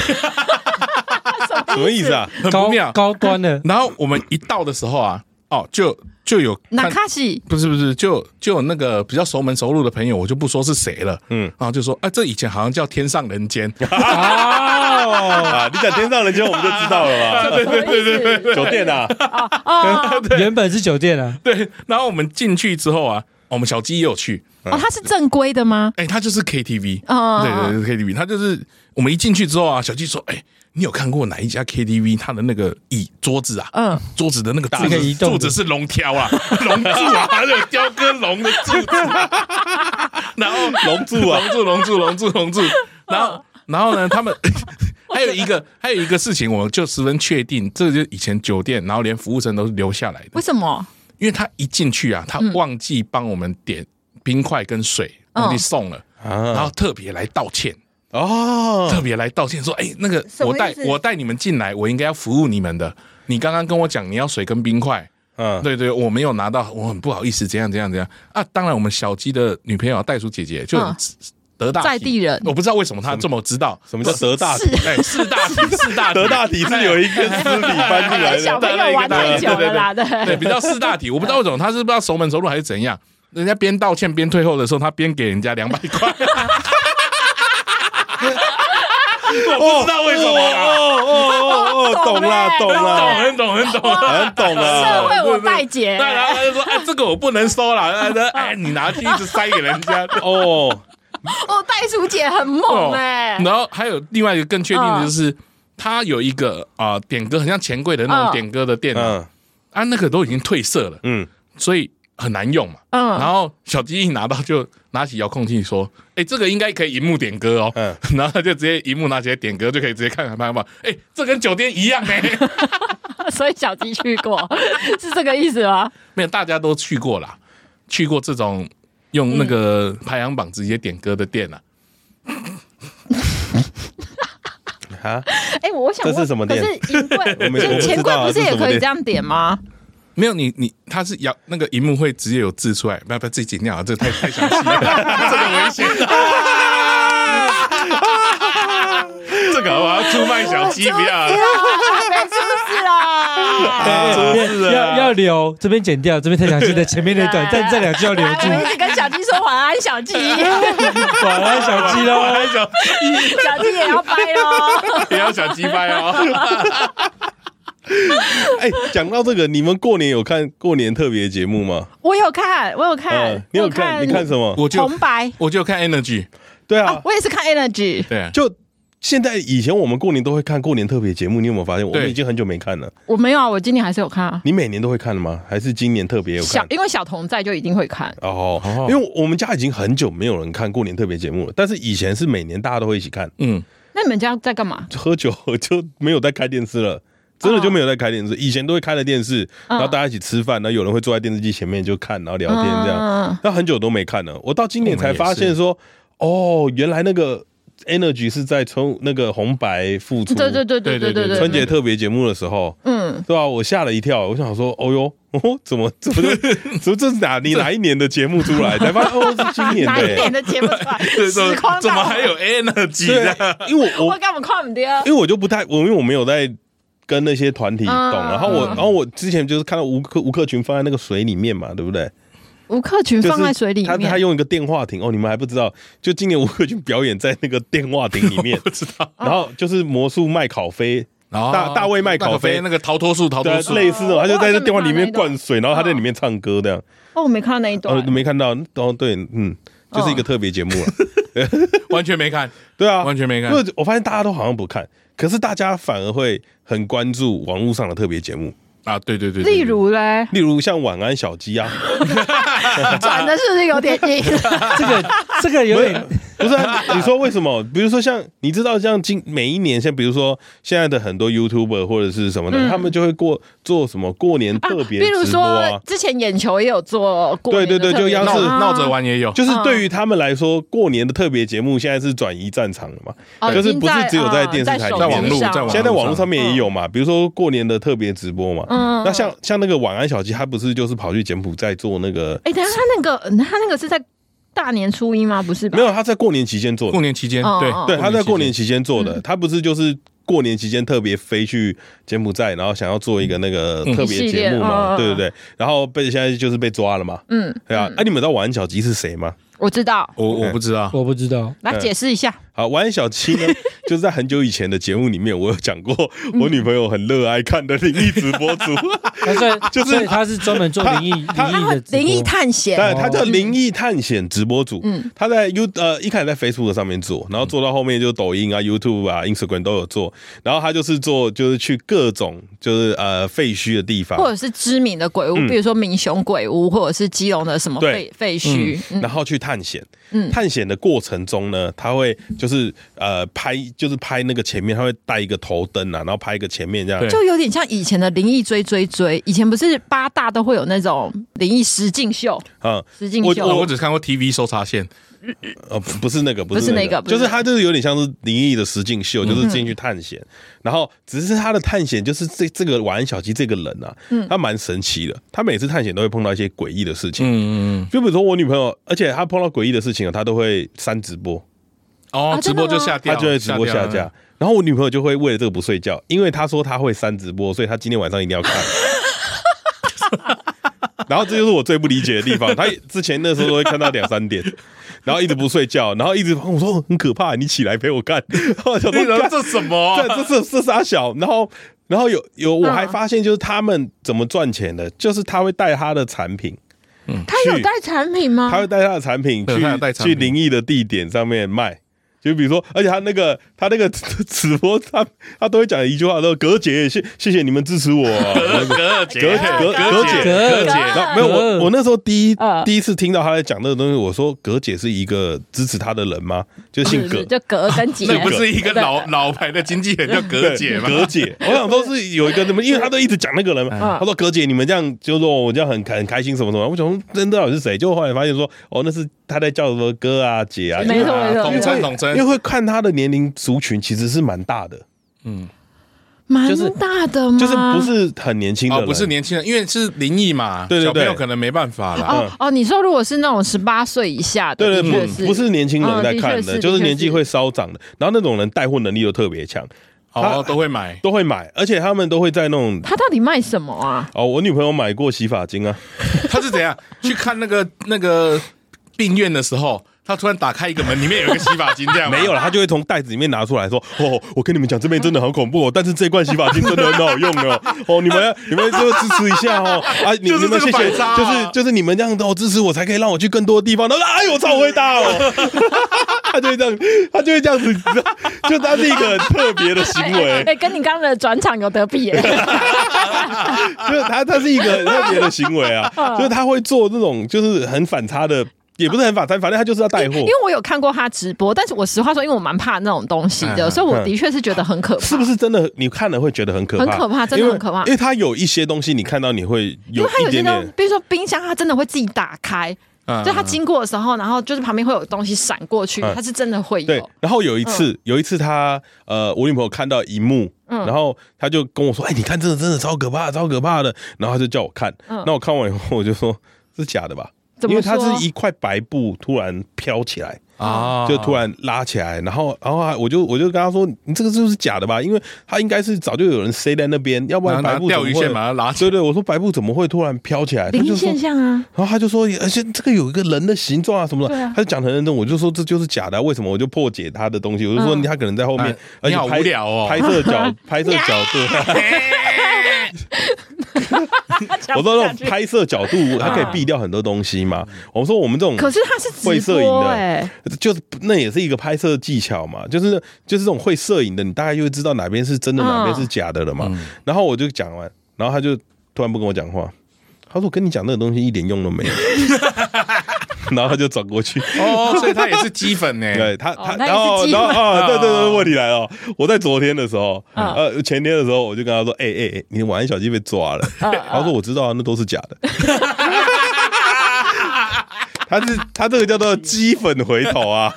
S1: 什么意思啊？
S2: 很不妙，
S4: 高端的。
S2: 然后我们一到的时候啊，哦，就。就有
S3: 那卡西？
S2: 不是不是，就就有那个比较熟门熟路的朋友，我就不说是谁了，嗯，然后就说，哎，这以前好像叫天上人间。
S1: 啊，你讲天上人间，我们就知道了嘛，
S2: 对对对对对，
S1: 酒店啊，
S4: 原本是酒店啊，
S2: 对，然后我们进去之后啊，我们小鸡也有去，
S3: 哦，它是正规的吗？
S2: 哎，它就是 KTV，对对对，KTV，它就是我们一进去之后啊，小鸡说，哎。你有看过哪一家 KTV？它的那个椅桌子啊，嗯，桌子的那个大柱子是龙条啊，龙柱啊，还有雕刻龙的柱子，然后龙柱啊，龙柱，龙柱，龙柱，龙柱，然后，然后呢，他们 还有一个，还有一个事情，我就十分确定，这个就是以前酒店，然后连服务生都是留下来的。
S3: 为什么？
S2: 因为他一进去啊，他忘记帮我们点冰块跟水，忘记送了，然后特别来道歉。哦，特别来道歉说，哎，那个我带我带你们进来，我应该要服务你们的。你刚刚跟我讲你要水跟冰块，嗯，对对，我没有拿到，我很不好意思，怎样怎样怎样。啊？当然，我们小鸡的女朋友袋鼠姐姐就德大
S3: 在地人，
S2: 我不知道为什么他这么知道。
S1: 什么叫德大体，
S2: 哎，四大体，四大
S1: 德大体是有一个私礼搬进来的，
S3: 小朋友玩太久了啦，对
S2: 对，比较四大体，我不知道为什么，他是不知道熟门熟路还是怎样，人家边道歉边退后的时候，他边给人家两百块。我不知道为什么哦
S1: 哦哦哦，懂了懂了懂，
S2: 很懂很懂
S1: 很懂了。
S3: 社会我代结，
S2: 然后他就说：“哎，这个我不能收了。”他说：“哎，你拿去一直塞给人家。”哦
S3: 哦，袋鼠姐很猛哎。
S2: 然后还有另外一个更确定的就是，他有一个啊点歌很像钱柜的那种点歌的店啊，啊那个都已经褪色了，嗯，所以。很难用嘛，嗯，然后小鸡一拿到就拿起遥控器说：“哎，这个应该可以荧幕点歌哦。”嗯，然后他就直接荧幕拿起来点歌，就可以直接看看排行榜。哎，这跟酒店一样呢。
S3: 所以小鸡去过，是这个意思吗？
S2: 没有，大家都去过啦，去过这种用那个排行榜直接点歌的店啊。
S1: 啊？
S3: 哎，我想
S1: 这是什么店？
S3: 可是银柜、钱柜不是也可以这样点吗？
S2: 没有你你他是摇那个荧幕会直接有字出来，不要不要自己剪掉啊，这个太太详细了，这个危险。这个我要出卖小鸡，不要。
S3: 了。
S4: 要要留，这边剪掉，这边太详细的，前面那段，但这两句要留住。
S3: 我一直跟小鸡说晚安，小鸡。
S4: 晚安，小鸡喽，晚安，小鸡。
S3: 小鸡也要掰喽，
S2: 也要小鸡掰哦。
S1: 哎，讲到这个，你们过年有看过年特别节目吗？
S3: 我有看，我有看。
S1: 你有看？你看什么？
S2: 我就
S3: 红白，
S2: 我就看 Energy。
S1: 对啊，
S3: 我也是看 Energy。
S2: 对啊，
S1: 就现在以前我们过年都会看过年特别节目，你有没有发现？我们已经很久没看了。
S3: 我没有啊，我今年还是有看啊。
S1: 你每年都会看的吗？还是今年特别有看？
S3: 小，因为小童在，就一定会看。
S1: 哦，因为我们家已经很久没有人看过年特别节目了，但是以前是每年大家都会一起看。
S2: 嗯，
S3: 那你们家在干嘛？
S1: 喝酒就没有在开电视了。真的就没有在开电视，以前都会开了电视，然后大家一起吃饭，然后有人会坐在电视机前面就看，然后聊天这样。那很久都没看了，我到今年才发现说，哦，原来那个 Energy 是在春那个红白复出，
S3: 对对对对对对，
S1: 春节特别节目的时候，嗯，对吧？我吓了一跳，我想说，哦哟，哦，怎么 怎么 怎么这是哪你哪一年的节目出来？才发现哦，是今年的，
S3: 哪一年的节目出来？时光
S2: 怎么还有 Energy？
S1: 因为我
S3: 我根本看不掉，
S1: 因为我就不太我因为我没有在。跟那些团体懂，然后我，然后我之前就是看到吴克吴克群放在那个水里面嘛，对不对？
S3: 吴克群放在水里面，
S1: 他他用一个电话亭哦，你们还不知道？就今年吴克群表演在那个电话亭里面，
S2: 不知道。
S1: 然后就是魔术麦考菲，大大卫麦考菲
S2: 那个逃脱术，逃脱术
S1: 类似的，他就在这电话里面灌水，然后他在里面唱歌这样。
S3: 哦，我没看到那一段，
S1: 没看到。哦，对，嗯，就是一个特别节目了，
S2: 完全没看。
S1: 对啊，
S2: 完全没看。
S1: 因为我发现大家都好像不看。可是大家反而会很关注网络上的特别节目。
S2: 啊，对对对，
S3: 例如嘞，
S1: 例如像晚安小鸡啊，
S3: 转的是不是有点硬？
S4: 这个这个有点。
S1: 不是、啊，你说为什么？比如说像你知道，像今每一年，像比如说现在的很多 YouTuber 或者是什么的，嗯、他们就会过做什么过年特别、啊啊，比如说
S3: 之前眼球也有做过，
S1: 对对对，就央视
S2: 闹着玩也有，
S1: 就是对于他们来说，过年的特别节目现在是转移战场了嘛，啊、就是不是只有在电视台
S2: 在网络，
S1: 现在在网络上面也有嘛，比如说过年的特别直播嘛，嗯，那像像那个晚安小鸡，他不是就是跑去柬埔寨做那个？
S3: 哎，等下他那个他那个是在。大年初一吗？不是吧？
S1: 没有，他在过年期间做的。
S2: 过年期间，对
S1: 对，他在过年期间做的。他不是就是过年期间特别飞去柬埔寨，然后想要做一个那个特别节目嘛？对对对。然后被现在就是被抓了嘛？嗯，对啊。哎，你们知道晚安小吉是谁吗？
S3: 我知道，
S2: 我我不知道，
S4: 我不知道。
S3: 来解释一下。
S1: 好，王小七呢，就是在很久以前的节目里面，我有讲过，我女朋友很热爱看的灵异直播主，
S4: 就是他是专门做灵异灵异的
S3: 灵异探险，
S1: 对，他叫灵异探险直播主。嗯，他在 You 呃一开始在 Facebook 上面做，然后做到后面就抖音啊、YouTube 啊、Instagram 都有做，然后他就是做就是去各种就是呃废墟的地方，
S3: 或者是知名的鬼屋，比如说民雄鬼屋，或者是基隆的什么废废墟，
S1: 然后去探险。嗯，探险的过程中呢，他会就是呃拍，就是拍那个前面，他会带一个头灯啊，然后拍一个前面这样，
S3: 就有点像以前的灵异追追追。以前不是八大都会有那种灵异实境秀？啊，实境秀。
S2: 我我只看过 TV 搜查线。
S1: 呃，不是那个，不是那个，就是他就是有点像是灵异的实境秀，就是进去探险，然后只是他的探险就是这这个晚安小鸡这个人啊，他蛮神奇的，他每次探险都会碰到一些诡异的事情，嗯嗯，就比如说我女朋友，而且他碰到诡异的事情啊他都会删直播，
S2: 哦，直播就下掉，
S1: 他就会直播下架，然后我女朋友就会为了这个不睡觉，因为她说他会删直播，所以他今天晚上一定要看。然后这就是我最不理解的地方，他之前那时候都会看到两三点，然后一直不睡觉，然后一直我说很可怕，你起来陪我看。我想说
S2: 这什么？
S1: 对，这是这是阿小。然后然后有有我还发现就是他们怎么赚钱的，就是他会带他的产品，
S3: 嗯，他有带产品吗？
S1: 他会带他的产品去去灵异的地点上面卖。就比如说，而且他那个他那个 直播，他他都会讲一句话，说：“葛姐，谢谢谢你们支持我。”
S2: 葛姐，葛
S1: 葛葛姐，葛姐。然后没有我我那时候第一第一次听到他在讲那个东西，我说：“葛姐是一个支持他的人吗？”就姓葛，
S3: 就葛跟姐。
S2: 那不是一个老老牌的经纪人 叫葛姐吗？
S1: 葛姐，我想说是有一个什么，因为他都一直讲那个人嘛。他说：“葛姐，你们这样就说我这样很很开心什么什么。”我想说真的到底是谁？就后来发现说：“哦，那是他在叫什么哥啊姐啊。”
S3: 没错没错，
S2: 统称统称。
S1: 因为会看他的年龄族群其实是蛮大的，嗯，
S3: 蛮大的吗？
S1: 就是不是很年轻的，
S2: 不是年轻人，因为是灵异嘛，
S1: 对对对，
S2: 有可能没办法了。
S3: 哦哦，你说如果是那种十八岁以下的，
S1: 对对，不不是年轻人在看的，就是年纪会稍长的，然后那种人带货能力又特别强。
S2: 哦，都会买，
S1: 都会买，而且他们都会在那种。
S3: 他到底卖什么啊？
S1: 哦，我女朋友买过洗发精啊。
S2: 他是怎样去看那个那个病院的时候？他突然打开一个门，里面有一个洗发精，这样
S1: 没有了，他就会从袋子里面拿出来说：“哦，我跟你们讲，这边真的很恐怖哦，但是这罐洗发精真的很好用哦，哦，你们你们就支持一下哦，啊，你你们谢谢，就是就是你们这样子哦支持我，才可以让我去更多地方。他说：哎呦，超伟大哦，他就会这样，他就会这样子，就他是一个很特别的行为，
S3: 哎，跟你刚刚的转场有得比耶，
S1: 就是他他是一个很特别的行为啊，就是他会做这种就是很反差的。”也不是很反差，反正他就是要带货。因
S3: 为我有看过他直播，但是我实话说，因为我蛮怕那种东西的，所以我的确是觉得很可怕。
S1: 是不是真的？你看了会觉得很可怕？
S3: 很可怕，真的很可怕。
S1: 因为他有一些东西，你看到你会有一点点，
S3: 比如说冰箱，它真的会自己打开，就他经过的时候，然后就是旁边会有东西闪过去，它是真的会有。
S1: 对。然后有一次，有一次他呃，我女朋友看到一幕，然后他就跟我说：“哎，你看这个真的超可怕，超可怕的。”然后他就叫我看，那我看完以后，我就说：“是假的吧？”因为它是一块白布突然飘起来啊，就突然拉起来，然后然后我就我就跟他说：“你这个是不是假的吧？因为它应该是早就有人塞在那边，要不然白布怎么会
S2: 把它拉起来？”
S1: 对对，我说白布怎么会突然飘起来？
S3: 灵异现象啊！
S1: 然后他就说：“而且这个有一个人的形状啊什么的。”他就讲很认真，我就说这就是假的。为什么？我就破解他的东西，我就说他可能在后面，而且拍拍摄角 拍摄角度。我说那种拍摄角度，它可以避掉很多东西嘛。我说我们这种，
S3: 可是它是会摄影的，
S1: 就是那也是一个拍摄技巧嘛。就是就是这种会摄影的，你大概就会知道哪边是真的，哪边是假的了嘛。然后我就讲完，然后他就突然不跟我讲话。他说：“我跟你讲那个东西一点用都没有。” 然后他就转过去。
S2: 哦，所以他也是鸡粉呢。
S1: 对他，他然后然后啊，对对对，问题来了。我在昨天的时候，呃，前天的时候，我就跟他说：“哎哎哎，你晚安小鸡被抓了。”他说：“我知道啊，那都是假的。”他是他这个叫做鸡粉回头啊。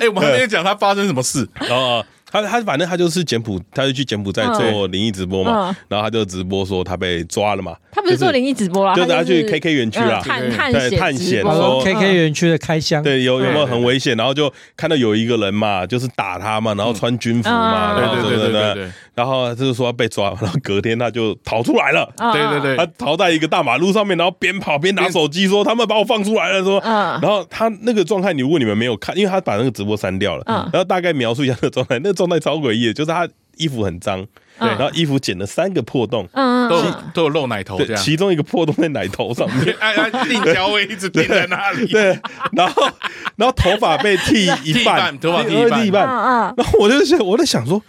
S2: 哎，我们还没有讲他发生什么事。
S1: 然后。他他反正他就是柬埔，他就去柬埔寨做灵异直播嘛，然后他就直播说他被抓了嘛。
S3: 他不是做灵异直播啦，
S1: 就是他去 KK 园区啦，
S3: 探探险，
S1: 探险
S4: 说 KK 园区的开箱，
S1: 对，有有没有很危险？然后就看到有一个人嘛，就是打他嘛，然后穿军服嘛，对对对对。对，然后就是说他被抓，然后隔天他就逃出来了，
S2: 对对对，
S1: 他逃在一个大马路上面，然后边跑边拿手机说他们把我放出来了，说，然后他那个状态，你如果你们没有看，因为他把那个直播删掉了，然后大概描述一下那个状态，那个状态超诡异的。就是他衣服很脏，对，然后衣服剪了三个破洞，嗯，都
S2: 都有露奶头，对，
S1: 其中一个破洞在奶头上面，
S2: 哎 哎，定焦位一直定在那里，
S1: 对，然后然后头发被剃 一半，
S2: 头发剃一半，
S1: 然后我就想，我在想说，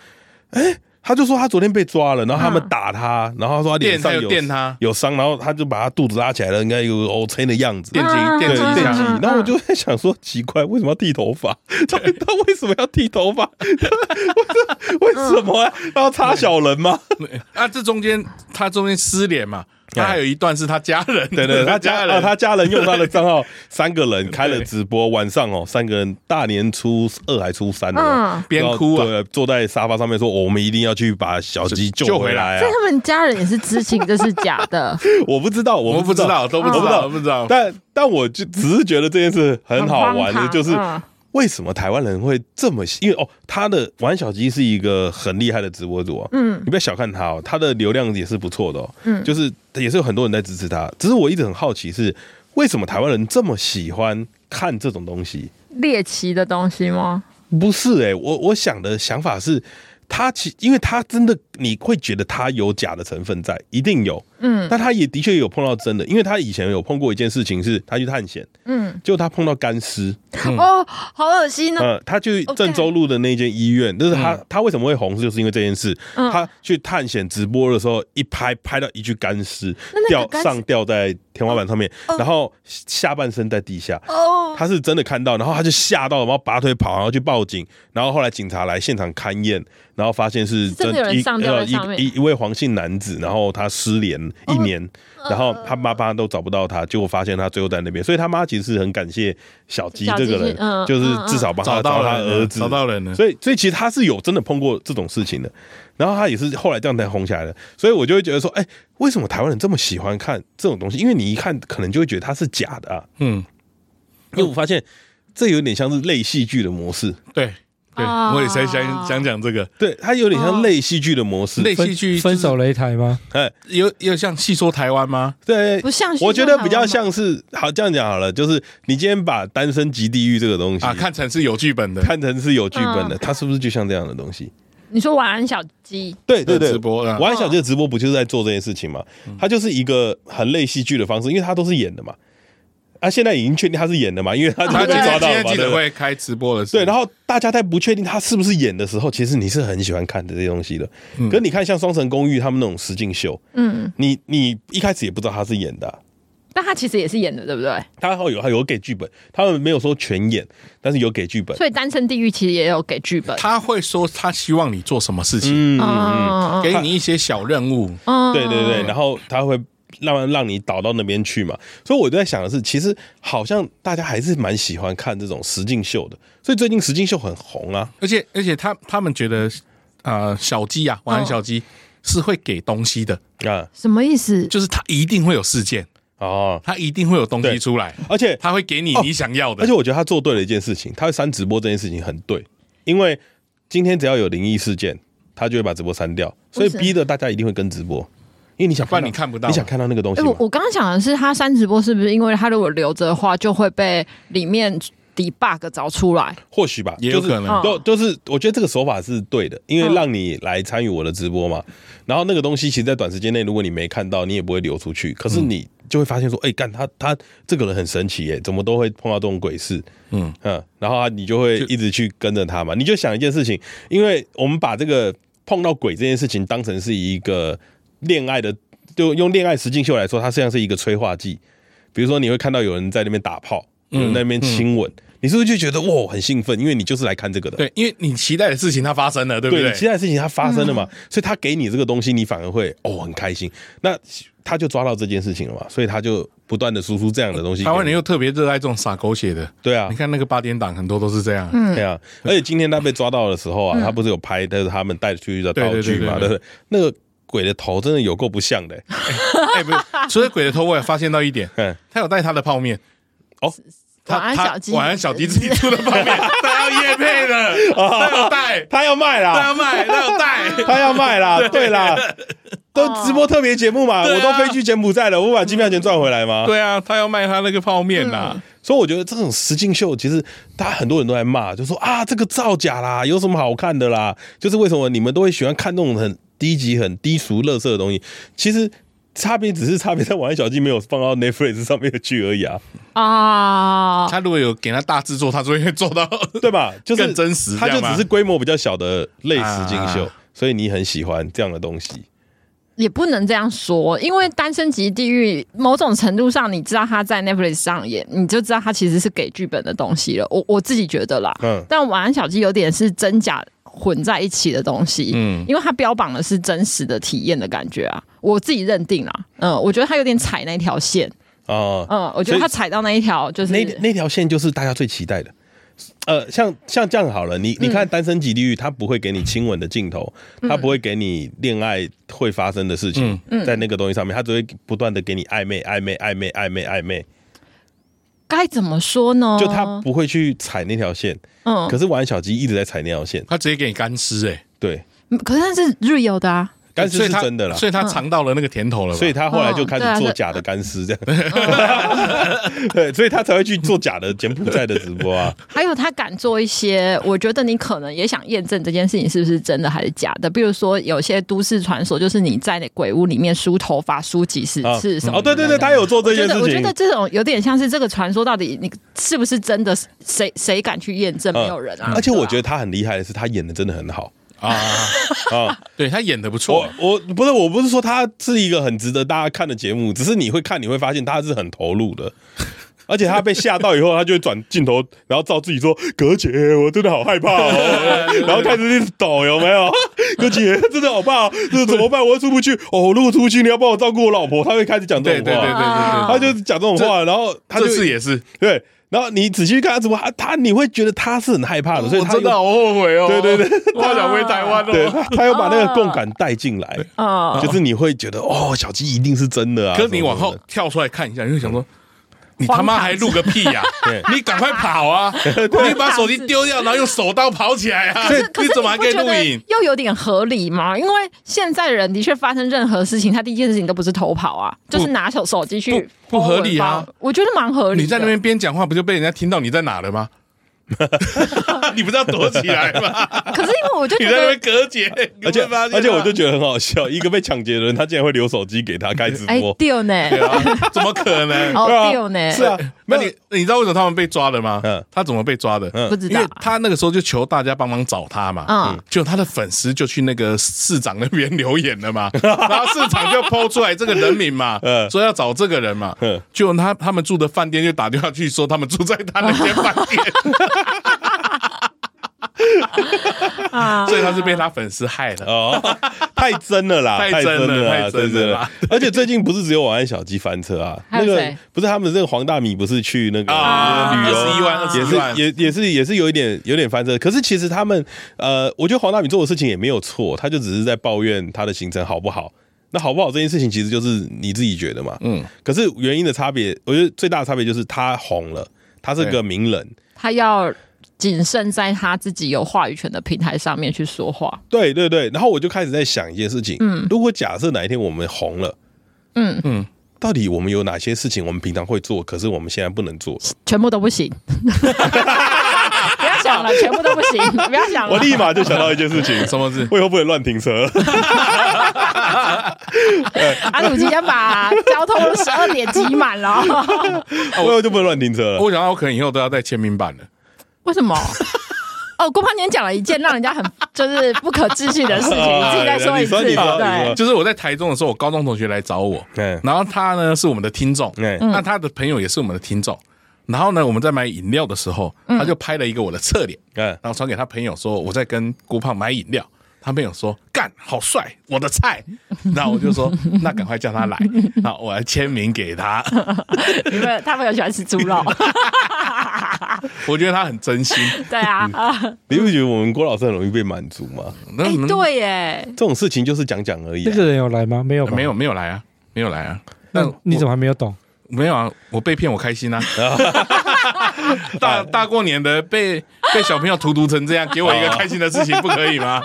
S1: 哎。他就说他昨天被抓了，然后他们打他，然后他说他脸上有电他有伤，然后他就把他肚子拉起来了，应该有 O C 的样子，
S2: 电击电击电击。
S1: 然后我就在想说，奇怪，为什么要剃头发？他他为什么要剃头发？为什么啊？他要插小人吗？
S2: 啊，这中间他中间失联嘛。他还有一段是他家人，
S1: 对对，他 家人，他家人用他的账号，三个人开了直播，晚上哦，三个人大年初二还初三的，
S2: 边哭啊，
S1: 对，坐在沙发上面说，我们一定要去把小鸡救回来。
S3: 所以他们家人也是知情这是假的，
S1: 我不知道，我们
S2: 不知道，都不知道，不知道。
S1: 但但我就只是觉得这件事很好玩的，就是。为什么台湾人会这么？因为哦，他的玩小鸡是一个很厉害的直播主哦。嗯，你不要小看他哦，他的流量也是不错的哦。嗯，就是也是有很多人在支持他。只是我一直很好奇是为什么台湾人这么喜欢看这种东西？
S3: 猎奇的东西吗？
S1: 不是哎，我我想的想法是。他其，因为他真的，你会觉得他有假的成分在，一定有，嗯，但他也的确有碰到真的，因为他以前有碰过一件事情，是他去探险，嗯，就他碰到干尸，
S3: 哦，好恶心呢，
S1: 嗯，他去郑州路的那间医院，就是他，他为什么会红，就是因为这件事，他去探险直播的时候，一拍拍到一具干尸掉上吊在天花板上面，然后下半身在地下，哦，他是真的看到，然后他就吓到，然后拔腿跑，然后去报警，然后后来警察来现场勘验。然后发现是真一呃一一一位黄姓男子，然后他失联一年，然后他妈妈都找不到他，结果发现他最后在那边，所以他妈其实是很感谢小鸡这个人，就是至少帮他找到他儿子，
S2: 找到人了。
S1: 所以所以其实他是有真的碰过这种事情的，然后他也是后来这样才红起来的。所以我就会觉得说，哎，为什么台湾人这么喜欢看这种东西？因为你一看可能就会觉得它是假的啊。嗯，因为我发现这有点像是类戏剧的模式，
S2: 对。对，我也才想想讲这个，
S1: 对，它有点像类戏剧的模式，
S2: 类戏剧
S4: 分手擂台吗？
S1: 哎，
S2: 有有像戏说台湾吗？
S1: 对，
S3: 不像，
S1: 我觉得比较像是，好这样讲好了，就是你今天把《单身即地狱》这个东西
S2: 啊看成是有剧本的，
S1: 看成是有剧本的，它是不是就像这样的东西？
S3: 你说晚安小鸡？
S1: 对对对，
S2: 直播，晚
S1: 安小鸡的直播不就是在做这件事情吗？它就是一个很类戏剧的方式，因为它都是演的嘛。啊，现在已经确定他是演的嘛？因为他他抓到了嘛。
S2: 记者会开直播的时候，
S1: 对，然后大家在不确定他是不是演的时候，其实你是很喜欢看的这些东西的。嗯可是你看像《双城公寓》他们那种实境秀，嗯，你你一开始也不知道他是演的，
S3: 但他其实也是演的，对不对？
S1: 他有他有给剧本，他们没有说全演，但是有给剧本。
S3: 所以《单身地狱》其实也有给剧本，
S2: 他会说他希望你做什么事情，嗯嗯，给你一些小任务，
S1: 嗯，对对对，然后他会。让让你导到那边去嘛，所以我就在想的是，其实好像大家还是蛮喜欢看这种实境秀的，所以最近实境秀很红啊，
S2: 而且而且他他们觉得，呃，小鸡啊，晚安小鸡是会给东西的。啊，
S3: 什么意思？
S2: 就是他一定会有事件。哦，他一定会有东西出来，
S1: 而且
S2: 他会给你你想要的，
S1: 而且我觉得他做对了一件事情，他会删直播这件事情很对，因为今天只要有灵异事件，他就会把直播删掉，所以逼得大家一定会跟直播。因为你想，不然你看不到，你想看到那个东西。
S3: 我我刚刚想的是，他删直播是不是因为他如果留着的话，就会被里面 debug 找出来？
S1: 或许吧，
S2: 也有可能。
S1: 都都是，我觉得这个手法是对的，因为让你来参与我的直播嘛。然后那个东西，其实，在短时间内，如果你没看到，你也不会流出去。可是你就会发现说，哎，干他他这个人很神奇耶，怎么都会碰到这种鬼事？嗯嗯，然后你就会一直去跟着他嘛。你就想一件事情，因为我们把这个碰到鬼这件事情当成是一个。恋爱的，就用恋爱实境秀来说，它实际上是一个催化剂。比如说，你会看到有人在那边打炮，有人在那边亲吻，你是不是就觉得哇很兴奋？因为你就是来看这个的。
S2: 对，因为你期待的事情它发生了，对不对？
S1: 对，你期待的事情它发生了嘛，所以他给你这个东西，你反而会哦很开心。那他就抓到这件事情了嘛，所以他就不断的输出这样的东西。
S2: 台湾人又特别热爱这种撒狗血的，
S1: 对啊，
S2: 你看那个八点档很多都是这样，
S1: 对啊。而且今天他被抓到的时候啊，他不是有拍但是他们带出去的道具嘛，对不对？那个。鬼的头真的有够不像的，
S2: 哎，不是，除了鬼的头，我也发现到一点，嗯，他有带他的泡面，哦，
S3: 晚安小鸡，
S2: 晚安小鸡自己出的泡面，他要夜配的，他要带，
S1: 他要卖啦，
S2: 他要卖，他要带，
S1: 他要卖啦，对。啦，都直播特别节目嘛，我都飞去柬埔寨了，我把机票钱赚回来吗？
S2: 对啊，他要卖他那个泡面啦，
S1: 所以我觉得这种实境秀，其实大家很多人都在骂，就说啊，这个造假啦，有什么好看的啦？就是为什么你们都会喜欢看那种很。低级、很低俗、垃圾的东西，其实差别只是差别在晚安小鸡没有放到 Netflix 上面去而已啊！
S2: 啊，他如果有给他大制作，他就会做到
S1: 对吧？就是
S2: 更真实，
S1: 他就只是规模比较小的类实境秀，所以你很喜欢这样的东西。
S3: 也不能这样说，因为《单身级地狱》某种程度上，你知道他在 Netflix 上演，你就知道他其实是给剧本的东西了。我我自己觉得啦，嗯，但晚安小鸡有点是真假。混在一起的东西，嗯，因为它标榜的是真实的体验的感觉啊，我自己认定啦，嗯，我觉得他有点踩那条线，哦，嗯，我觉得他踩到那一条就是
S1: 那那条线就是大家最期待的，呃，像像这样好了，你你看《单身即地狱》，他不会给你亲吻的镜头，他不会给你恋爱会发生的事情，在那个东西上面，它只会不断的给你暧昧暧昧暧昧暧昧暧昧。
S3: 该怎么说呢？
S1: 就他不会去踩那条线，嗯，可是玩小鸡一直在踩那条线，
S2: 他直接给你干尸，哎，
S1: 对，
S3: 可是他是 real 的啊。
S1: 干丝是真的啦，
S2: 所以他尝到了那个甜头了，
S1: 所以他后来就开始做假的干尸这样，对，所以他才会去做假的柬埔寨的直播啊。
S3: 还有他敢做一些，我觉得你可能也想验证这件事情是不是真的还是假的，比如说有些都市传说，就是你在那鬼屋里面梳头发梳几十次什么。
S1: 哦，对对对，他有做这件事情。
S3: 我觉得这种有点像是这个传说，到底你是不是真的？谁谁敢去验证？没有人啊。
S1: 而且我觉得他很厉害的是，他演的真的很好。啊
S2: 啊！对，他演的不错。
S1: 我我不是我不是说他是一个很值得大家看的节目，只是你会看，你会发现他是很投入的。而且他被吓到以后，他就会转镜头，然后照自己说：“葛姐，我真的好害怕哦。”然后开始一直抖，有没有？葛姐真的好怕，这怎么办？我出不去哦。如果出不去，你要帮我照顾我老婆。他会开始讲这种话，对对对对对，他就讲这种话，然后他这
S2: 次也是
S1: 对。然后你仔细看他怎么，他你会觉得他是很害怕的，所以他
S2: 真的好后悔哦。
S1: 对对
S2: 对，他想回台湾哦。
S1: 对，他又把那个共感带进来，啊，就是你会觉得哦，小鸡一定是真的啊。
S2: 可是你往后跳出来看一下，你会想说，你他妈还录个屁呀！你赶快跑啊！你把手机丢掉，然后用手刀跑起来啊！你怎么还可以录影？
S3: 又有点合理吗？因为现在人的确发生任何事情，他第一件事情都不是偷跑啊，就是拿手手机去。
S2: 不合理啊！
S3: 我觉得蛮合理。
S2: 你在那边边讲话，不就被人家听到你在哪了吗？你不是要躲起来吗？
S3: 可是因为我就觉得
S2: 你在那边隔绝，
S1: 而且而且我就觉得很好笑，一个被抢劫的人，他竟然会留手机给他开直播，
S3: 丢呢？
S2: 怎么可能？
S3: 哦，丢呢？
S2: 是啊，那你你知道为什么他们被抓的吗？嗯，他怎么被抓的？
S3: 嗯不知道。
S2: 因为他那个时候就求大家帮忙找他嘛，嗯，就他的粉丝就去那个市长那边留言了嘛，然后市长就 po 出来这个人名嘛，嗯，说要找这个人嘛，嗯，就他他们住的饭店就打电话去说他们住在他那间饭店。所以他是被他粉丝害的哦，
S1: 太真了啦，
S2: 太真了，太真了。
S1: 而且最近不是只有晚安小鸡翻车啊，那个不是他们这个黄大米不是去那个旅游，也是也也是也是有一点有点翻车。可是其实他们呃，我觉得黄大米做的事情也没有错，他就只是在抱怨他的行程好不好。那好不好这件事情其实就是你自己觉得嘛，嗯。可是原因的差别，我觉得最大的差别就是他红了，他是个名人，
S3: 他要。谨慎在他自己有话语权的平台上面去说话。
S1: 对对对，然后我就开始在想一件事情，嗯，如果假设哪一天我们红了，嗯嗯，到底我们有哪些事情我们平常会做，可是我们现在不能做，
S3: 全部都不行。了，全部都不行，不要想了。
S1: 我立马就想到一件事情，
S2: 什么事？
S1: 我以后不能乱停车。
S3: 阿鲁即将把交通十二点挤满了，
S1: 我以后就不能乱停车了。
S2: 我想到我可能以后都要带签名版了。
S3: 为什么？哦，郭胖今天讲了一件让人家很就是不可置信的事情，你自己再说一次。对，
S2: 就是我在台中的时候，我高中同学来找我，然后他呢是我们的听众，那他的朋友也是我们的听众，然后呢我们在买饮料的时候，他就拍了一个我的侧脸，然后传给他朋友说我在跟郭胖买饮料。他朋友说：“干，好帅，我的菜。”然后我就说：“那赶快叫他来，然后我来签名给他。”
S3: 因为他朋友喜欢吃猪肉，
S2: 我觉得他很真心。
S3: 对啊，
S1: 你不觉得我们郭老师很容易被满足吗？
S3: 哎，对耶，
S1: 这种事情就是讲讲而已。
S4: 这个人有来吗？没有，
S2: 没有，没有来啊，没有来啊。
S4: 那你怎么还没有懂？
S2: 没有啊，我被骗，我开心啊。大大过年的被被小朋友荼毒成这样，给我一个开心的事情，不可以吗？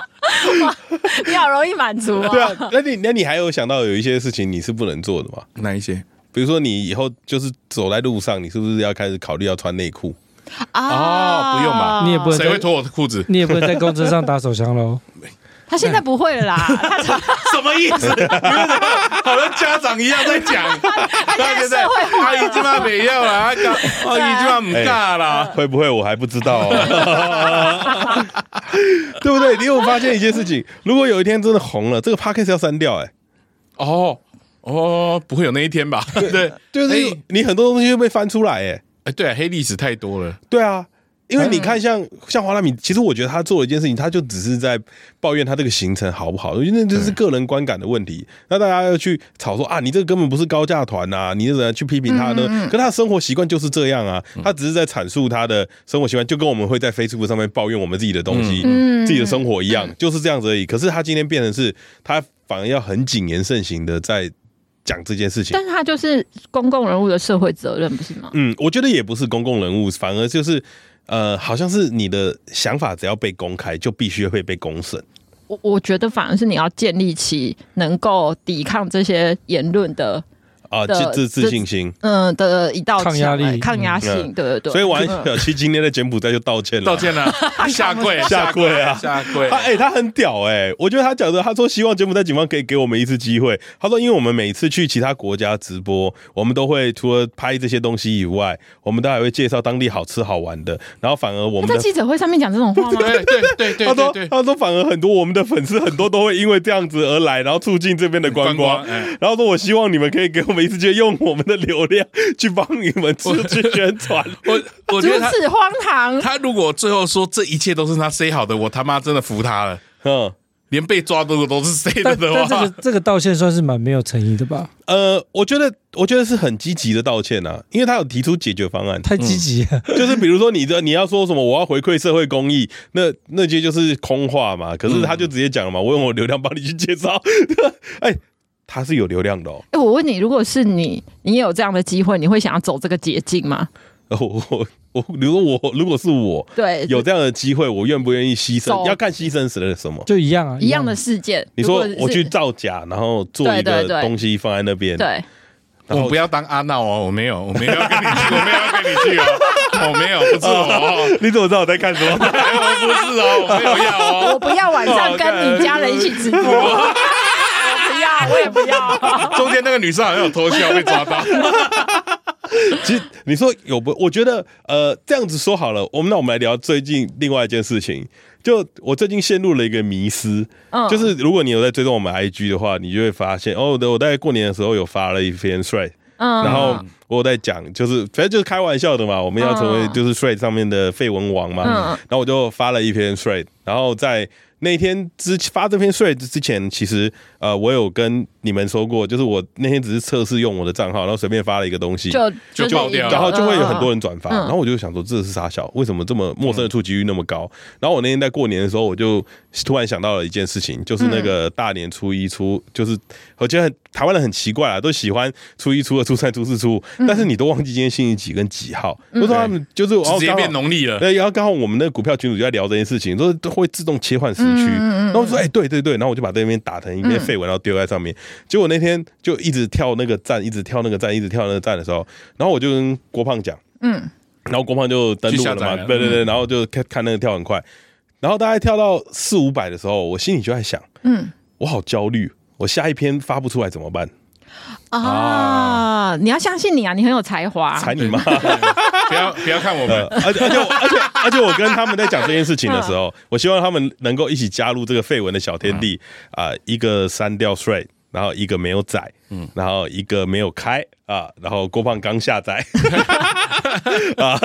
S3: 你好容易满足啊！
S1: 对啊，那你那你还有想到有一些事情你是不能做的吗？
S2: 哪一些？
S1: 比如说你以后就是走在路上，你是不是要开始考虑要穿内裤
S2: 啊？哦，不用吧？
S4: 你也不能
S2: 谁会脱我的裤子？
S4: 你也不能在公车上打手枪喽。
S3: 他现在不会了啦，他
S2: 什么意思？好像家长一样在讲，
S3: 他现在
S2: 阿姨今晚没要了，阿姨今晚不嫁了，
S1: 会不会我还不知道，对不对？你有发现一件事情？如果有一天真的红了，这个 podcast 要删掉，哎，
S2: 哦。哦，不会有那一天吧？对，
S1: 就是你很多东西会被翻出来，哎，
S2: 哎，对，黑历史太多了，
S1: 对啊。因为你看像，像像黄大米，其实我觉得他做了一件事情，他就只是在抱怨他这个行程好不好，因为那就是个人观感的问题。那大家要去吵说啊，你这个根本不是高价团呐，你怎么去批评他呢？可他的生活习惯就是这样啊，他只是在阐述他的生活习惯，就跟我们会在 Facebook 上面抱怨我们自己的东西、自己的生活一样，就是这样子而已。可是他今天变成是，他反而要很谨言慎行的在讲这件事情。
S3: 但是他就是公共人物的社会责任，不是吗？
S1: 嗯，我觉得也不是公共人物，反而就是。呃，好像是你的想法只要被公开，就必须会被公审。
S3: 我我觉得反而是你要建立起能够抵抗这些言论的。
S1: 啊，自自自信心，
S3: 嗯的一道
S4: 抗压力、
S3: 抗压性，对对对。
S1: 所以王小七今天的柬埔寨就道歉了，
S2: 道歉了，下跪
S1: 下跪啊，
S2: 下跪。
S1: 他哎，他很屌哎，我觉得他讲的，他说希望柬埔寨警方可以给我们一次机会。他说，因为我们每次去其他国家直播，我们都会除了拍这些东西以外，我们都还会介绍当地好吃好玩的。然后反而我们
S3: 在记者会上面讲这种话吗？
S2: 对对对对，
S1: 他说他说反而很多我们的粉丝很多都会因为这样子而来，然后促进这边的观光。然后说我希望你们可以给我们一次机会，用我们。的流量去帮你们出去宣传，
S2: 我我觉得
S3: 如此荒唐。
S2: 他如果最后说这一切都是他 say 好的，我他妈真的服他了。嗯。连被抓都都是谁的的
S4: 话？这个这个道歉算是蛮没有诚意的吧？
S1: 呃，我觉得我觉得是很积极的道歉啊，因为他有提出解决方案，
S4: 太积极了。
S1: 就是比如说你的你要说什么，我要回馈社会公益，那那些就是空话嘛。可是他就直接讲了嘛，我用我流量帮你去介绍。哎，它是有流量的哦。
S3: 哎，我问你，如果是你，你也有这样的机会，你会想要走这个捷径吗？
S1: 我我我，如果我如果是我，
S3: 对，
S1: 有这样的机会，我愿不愿意牺牲？要看牺牲死了什么，
S4: 就一样啊，
S3: 一样的事件。
S1: 你说我去造假，然后做一个东西放在那边，
S3: 对。
S2: 我不要当阿闹哦，我没有，我没有要跟你去，我没有要跟你去哦，我没有，不是我。
S1: 你怎么知道我在看什么？
S2: 我不是哦，我没有要哦。
S3: 我不要晚上跟你家人一起直播。我也不要。
S2: 中间那个女生好像有偷笑被抓到。
S1: 其实你说有不？我觉得呃，这样子说好了，我们那我们来聊最近另外一件事情。就我最近陷入了一个迷思，嗯，就是如果你有在追踪我们 IG 的话，你就会发现哦，我大概过年的时候有发了一篇 thread，嗯，然后我有在讲，就是反正就是开玩笑的嘛，我们要成为就是 thread 上面的废文王嘛，嗯，然后我就发了一篇 thread，然后在那天之发这篇 thread 之前，其实呃，我有跟。你们说过，就是我那天只是测试用我的账号，然后随便发了一个东西，
S3: 就
S2: 就爆掉，
S1: 然后就会有很多人转发，然后我就想说这是啥小，为什么这么陌生的触及率那么高？然后我那天在过年的时候，我就突然想到了一件事情，就是那个大年初一初，就是我记得台湾人很奇怪啊，都喜欢初一、初二、初三、初四、初五，但是你都忘记今天星期几跟几号，不知道他们就是
S2: 直接变农历了。
S1: 对，然后刚好我们那个股票群主就在聊这件事情，都都会自动切换时区，然后我说哎，对对对，然后我就把这边打成一篇废文，然后丢在上面，结果那天。就一直跳那个站，一直跳那个站，一直跳那个站的时候，然后我就跟郭胖讲，嗯，然后郭胖就登录了嘛，了。对对对，然后就看看那个跳很快，然后大概跳到四五百的时候，我心里就在想，嗯，我好焦虑，我下一篇发不出来怎么办？
S3: 啊，啊。你要相信你啊，你很有才华，
S1: 才你妈，
S2: 不要不要看我们，
S1: 而且而且而且而且我跟他们在讲这件事情的时候，我希望他们能够一起加入这个废文的小天地啊，一个删掉 thread。然后一个没有载，嗯，然后一个没有开啊，然后郭胖刚下载，
S2: 啊，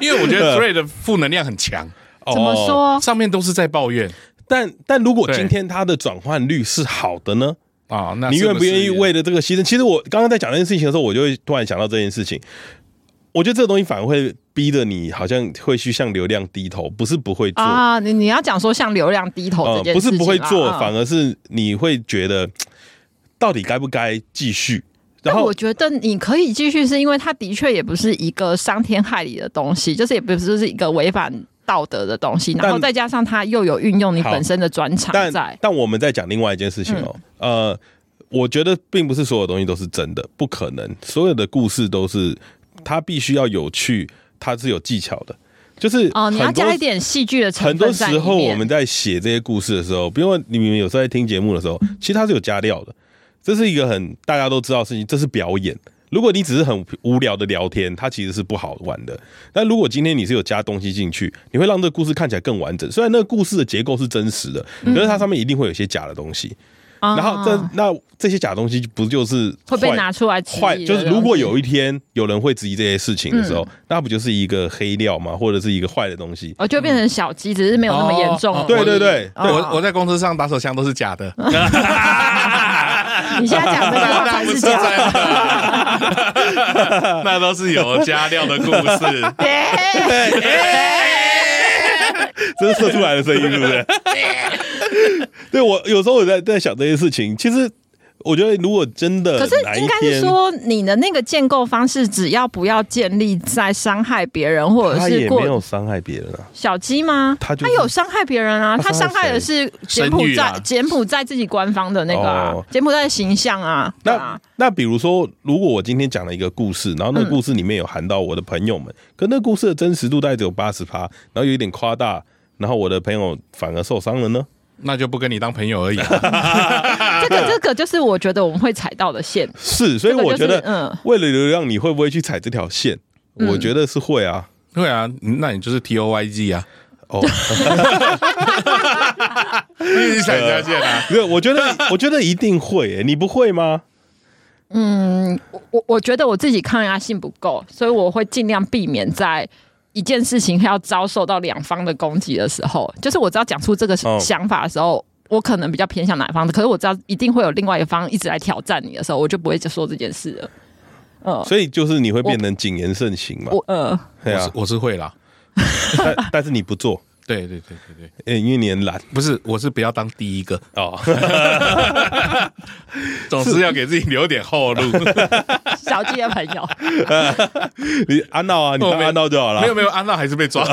S2: 因为我觉得 Thread 的负能量很强，
S3: 怎么说？
S2: 上面都是在抱怨，
S1: 但但如果今天它的转换率是好的呢？啊，那你愿不愿意为了这个牺牲？其实我刚刚在讲这件事情的时候，我就会突然想到这件事情。我觉得这个东西反而会逼着你，好像会去向流量低头，不是不会做
S3: 啊。你你要讲说向流量低头这件事情，
S1: 不是不会做，反而是你会觉得。到底该不该继续？然后
S3: 我觉得你可以继续，是因为它的确也不是一个伤天害理的东西，就是也不是是一个违反道德的东西。然后再加上他又有运用你本身的专长在。
S1: 但但我们在讲另外一件事情哦，嗯、呃，我觉得并不是所有东西都是真的，不可能所有的故事都是它必须要有趣，它是有技巧的。就是
S3: 哦，你要加一点戏剧的成分。
S1: 很多时候我们在写这些故事的时候，比如说你们有时候在听节目的时候，其实它是有加料的。这是一个很大家都知道的事情，这是表演。如果你只是很无聊的聊天，它其实是不好玩的。但如果今天你是有加东西进去，你会让这个故事看起来更完整。虽然那个故事的结构是真实的，可是它上面一定会有一些假的东西。然后这那这些假东西不就是
S3: 会被拿出来
S1: 坏？就是如果有一天有人会质疑这些事情的时候，那不就是一个黑料吗？或者是一个坏的东西？
S3: 哦，就变成小鸡，只是没有那么严重。
S1: 对对对，
S2: 我我在公司上打手枪都是假的。
S3: 你现在讲的那个是假的，
S2: 那都是有加料的故事。
S1: 这是射出来的声音，是不是？对，我有时候我在在想这些事情，其实。我觉得，如果真的，
S3: 可是应该是说，你的那个建构方式，只要不要建立在伤害别人，或者是过
S1: 没有伤害别人啊？
S3: 小鸡吗？他他有伤害别人啊？他伤害的是柬埔寨柬埔寨自己官方的那个啊，柬埔寨的形象啊。
S1: 那那比如说，如果我今天讲了一个故事，然后那个故事里面有含到我的朋友们，可那个故事的真实度大概只有八十趴，然后有一点夸大，然后我的朋友反而受伤了呢？
S2: 那就不跟你当朋友而已。
S3: 这个这个就是我觉得我们会踩到的线。
S1: 是，所以我觉得，嗯，为了流量，你会不会去踩这条线？我觉得是会啊，
S2: 会啊。那你就是 T O Y G 啊。哦，你踩这条线啊？
S1: 没有，我觉得，我觉得一定会。你不会吗？
S3: 嗯，我我觉得我自己抗压性不够，所以我会尽量避免在。一件事情要遭受到两方的攻击的时候，就是我知道讲出这个想法的时候，我可能比较偏向哪方的。可是我知道一定会有另外一方一直来挑战你的时候，我就不会就说这件事了。
S1: 嗯，所以就是你会变成谨言慎行嘛？
S3: 我呃，
S2: 对啊，我是会啦，
S1: 但 但是你不做，
S2: 对对对对对，
S1: 哎，因为你很懒，
S2: 不是，我是不要当第一个
S1: 哦，
S2: 总是要给自己留点后路。
S3: 小鸡的朋友，
S1: 你安闹啊，你当安闹就好了。
S2: 没有没有，安闹还是被抓。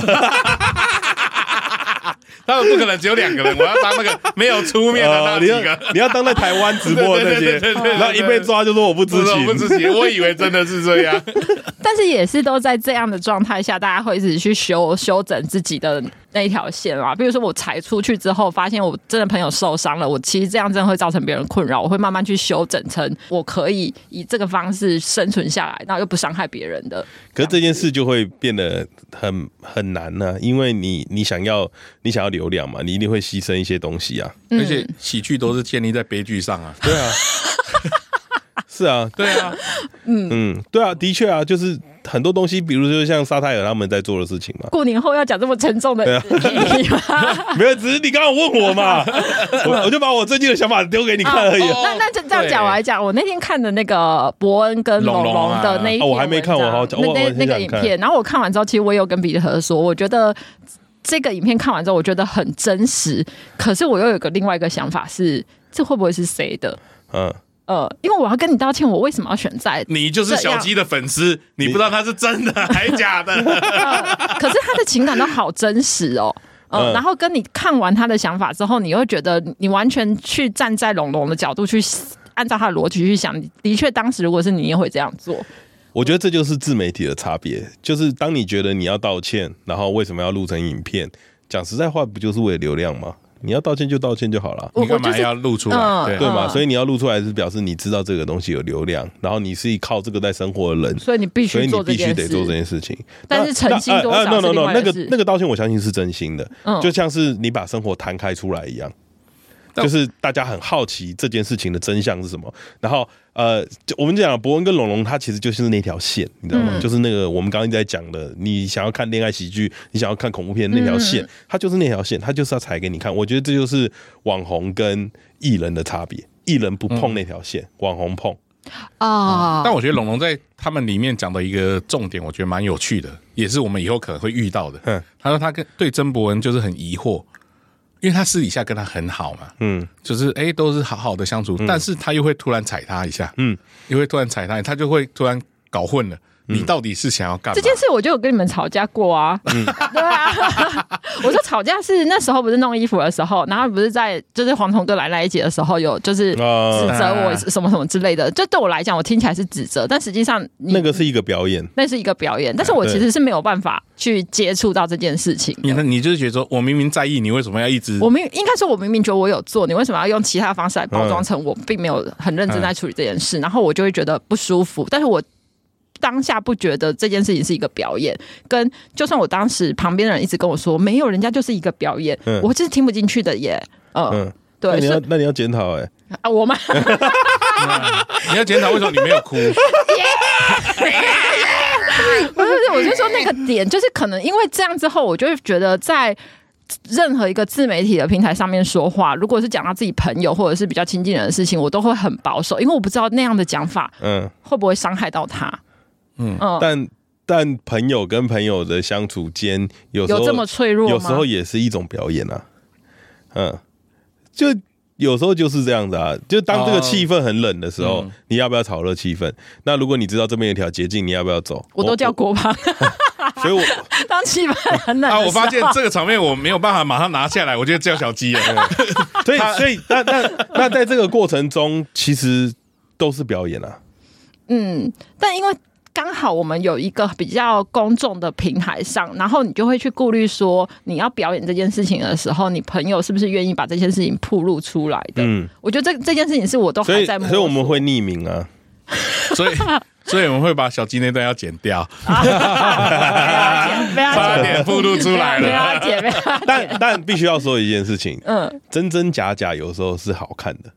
S2: 他们不可能只有两个人，我要当那个没有出面的那几个。
S1: 呃、你要当在台湾直播的那些，然后一被抓就说我不知情，
S2: 我不知情。我以为真的是这样，
S3: 但是也是都在这样的状态下，大家会一直去修修整自己的那一条线啊。比如说我踩出去之后，发现我真的朋友受伤了，我其实这样真的会造成别人困扰，我会慢慢去修整成我可以以这个方式生存下来，然后又不伤害别人的。
S1: 可是这件事就会变得很很难呢、啊，因为你你想要你想要流量嘛，你一定会牺牲一些东西啊。
S2: 而且喜剧都是建立在悲剧上啊。
S1: 对啊，是啊，
S2: 对啊，
S1: 嗯嗯，对啊，的确啊，就是很多东西，比如就像沙泰尔他们在做的事情嘛。
S3: 过年后要讲这么沉重的议题吗？
S1: 没有，只是你刚刚问我嘛，我我就把我最近的想法丢给你看而已。
S3: 那那就这样讲，我来讲，我那天看的那个伯恩跟龙龙的那一篇，
S1: 我还没看，我好讲
S3: 那那个影片。然后我看完之后，其实我也有跟彼得说，我觉得。这个影片看完之后，我觉得很真实。可是我又有个另外一个想法是，这会不会是谁的？嗯呃，因为我要跟你道歉，我为什么要选在？
S2: 你就是小鸡的粉丝，你不知道他是真的还是假的。
S3: 呃、可是他的情感都好真实哦。嗯、呃，然后跟你看完他的想法之后，你会觉得你完全去站在龙龙的角度去按照他的逻辑去想，的确当时如果是你也会这样做。
S1: 我觉得这就是自媒体的差别，就是当你觉得你要道歉，然后为什么要录成影片？讲实在话，不就是为了流量吗？你要道歉就道歉就好了，
S2: 你干嘛要录出来？嗯、
S1: 对对嘛？所以你要录出来是表示你知道这个东西有流量，然后你是靠这个在生活的人，
S3: 所以你必须，所以你必须
S1: 得做这件事情。
S3: 但是澄清多少
S1: no no no，那个那个道歉我相信是真心的，嗯、就像是你把生活摊开出来一样。就是大家很好奇这件事情的真相是什么，然后呃，我们讲博文跟龙龙，他其实就是那条线，你知道吗？嗯、就是那个我们刚刚在讲的，你想要看恋爱喜剧，你想要看恐怖片那条线，它就是那条线，他就是要踩给你看。我觉得这就是网红跟艺人的差别，艺人不碰那条线，嗯、网红碰
S3: 啊、
S2: 嗯。但我觉得龙龙在他们里面讲的一个重点，我觉得蛮有趣的，也是我们以后可能会遇到的。嗯，他说他跟对曾博文就是很疑惑。因为他私底下跟他很好嘛，嗯，就是哎，都是好好的相处，嗯、但是他又会突然踩他一下，嗯，又会突然踩他，他就会突然搞混了。你到底是想要干嘛？
S3: 这件事我就有跟你们吵架过啊，嗯、对啊，我说吵架是那时候不是弄衣服的时候，然后不是在就是黄虫哥来那一集的时候有就是指责我什么什么之类的，这对我来讲我听起来是指责，但实际上
S1: 那个是一个表演，
S3: 那是一个表演，但是我其实是没有办法去接触到这件事情。
S2: 你你就是觉得说我明明在意，你为什么要一直？
S3: 我明应该说我明明觉得我有做，你为什么要用其他方式来包装成我并没有很认真在处理这件事？然后我就会觉得不舒服，但是我。当下不觉得这件事情是一个表演，跟就算我当时旁边的人一直跟我说没有，人家就是一个表演，嗯、我就是听不进去的耶。呃、嗯，对，
S1: 那你要那你要检讨哎
S3: 啊，我吗
S2: 你要检讨为什么你没有哭？
S3: 不是不是，我就说那个点就是可能因为这样之后，我就会觉得在任何一个自媒体的平台上面说话，如果是讲到自己朋友或者是比较亲近人的事情，我都会很保守，因为我不知道那样的讲法，嗯，会不会伤害到他。
S1: 嗯，但但朋友跟朋友的相处间，有时候
S3: 有这么脆弱，
S1: 有时候也是一种表演啊。嗯，就有时候就是这样子啊。就当这个气氛很冷的时候，你要不要炒热气氛？那如果你知道这边有条捷径，你要不要走？
S3: 我都叫国旁，
S1: 所以我
S3: 当气氛很冷
S2: 啊。我发现这个场面我没有办法马上拿下来，我就叫小鸡了。
S1: 所以所以那那那在这个过程中，其实都是表演啊。
S3: 嗯，但因为。刚好我们有一个比较公众的平台上，然后你就会去顾虑说，你要表演这件事情的时候，你朋友是不是愿意把这件事情曝露出来的？嗯，我觉得这这件事情是我都还在
S1: 所以我们会匿名啊，
S2: 所以 所以我们会把小鸡那段要剪掉，
S3: 啊、不要剪，不要
S2: 差点曝露出来了，
S3: 不要剪，不要剪，
S1: 但但必须要说一件事情，嗯，真真假假有时候是好看的。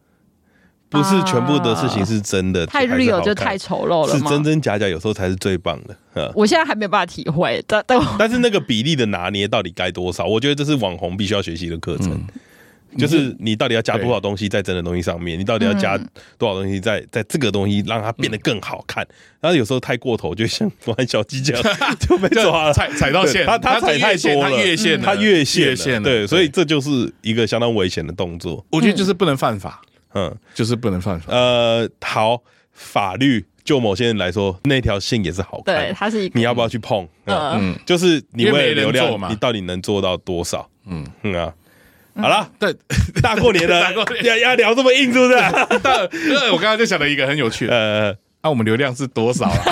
S1: 不是全部的事情是真的，
S3: 太 real 就太丑陋了。
S1: 是真真假假，有时候才是最棒的。
S3: 我现在还没有办法体会，但 但
S1: 但是那个比例的拿捏到底该多少？我觉得这是网红必须要学习的课程。就是你到底要加多少东西在真的东西上面，你到底要加多少东西在在这个东西让它变得更好看。然后有时候太过头，就像玩小鸡这样 就被抓了，
S2: 踩踩到线，
S1: 他他踩太多了，
S2: 他越线，
S1: 他越线，对，所以这就是一个相当危险的动作。
S2: 我觉得就是不能犯法，嗯，就是不能犯法。
S1: 呃，好，法律。就某些人来说，那条线也是好看。
S3: 对，它是一个。
S1: 你要不要去碰？嗯，嗯就是你为了流量，你到底能做到多少？嗯嗯啊，好了，对，大过年的，要要聊这么硬，是不是？
S2: 我刚刚就想了一个很有趣的，呃，那我们流量是多少啊？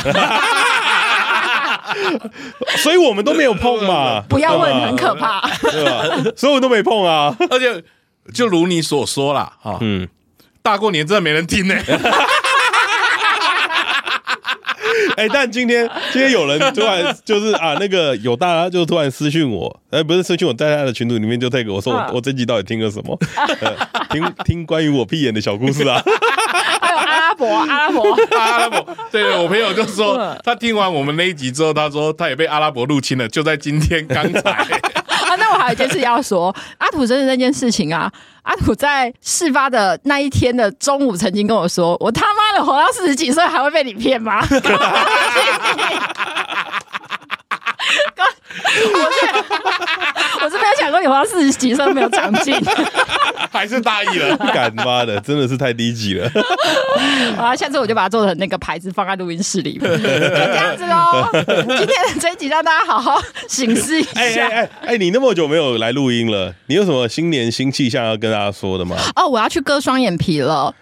S1: 所以我们都没有碰嘛。
S3: 不要问，很可怕，
S1: 对吧？所以我都没碰啊。
S2: 而且，就如你所说啦，哈，嗯，大过年真的没人听呢。
S1: 哎、欸，但今天今天有人突然就是啊，那个有大家就突然私讯我，哎、欸，不是私讯我，在他的群组里面就 tag 我说我我这集到底听了什么？呃、听听关于我屁眼的小故事啊，
S3: 还有阿拉伯阿拉伯
S2: 阿拉伯，对，我朋友就说他听完我们那一集之后，他说他也被阿拉伯入侵了，就在今天刚才。
S3: 我还有一件事要说，阿土真的那件事情啊。阿土在事发的那一天的中午，曾经跟我说：“我他妈的活到四十几岁，还会被你骗吗？” 我是我是没有想过你活到四十几岁没有长进，
S2: 还是大意了？
S1: 敢妈的，真的是太低级了。
S3: 啊，下次我就把它做成那个牌子放在录音室里面，就这样子喽。今天的这一集让大家好好醒思一下。哎哎
S1: 哎哎，你那么久没有来录音了，你有什么新年新气象要跟大家说的吗？
S3: 哦，我要去割双眼皮了。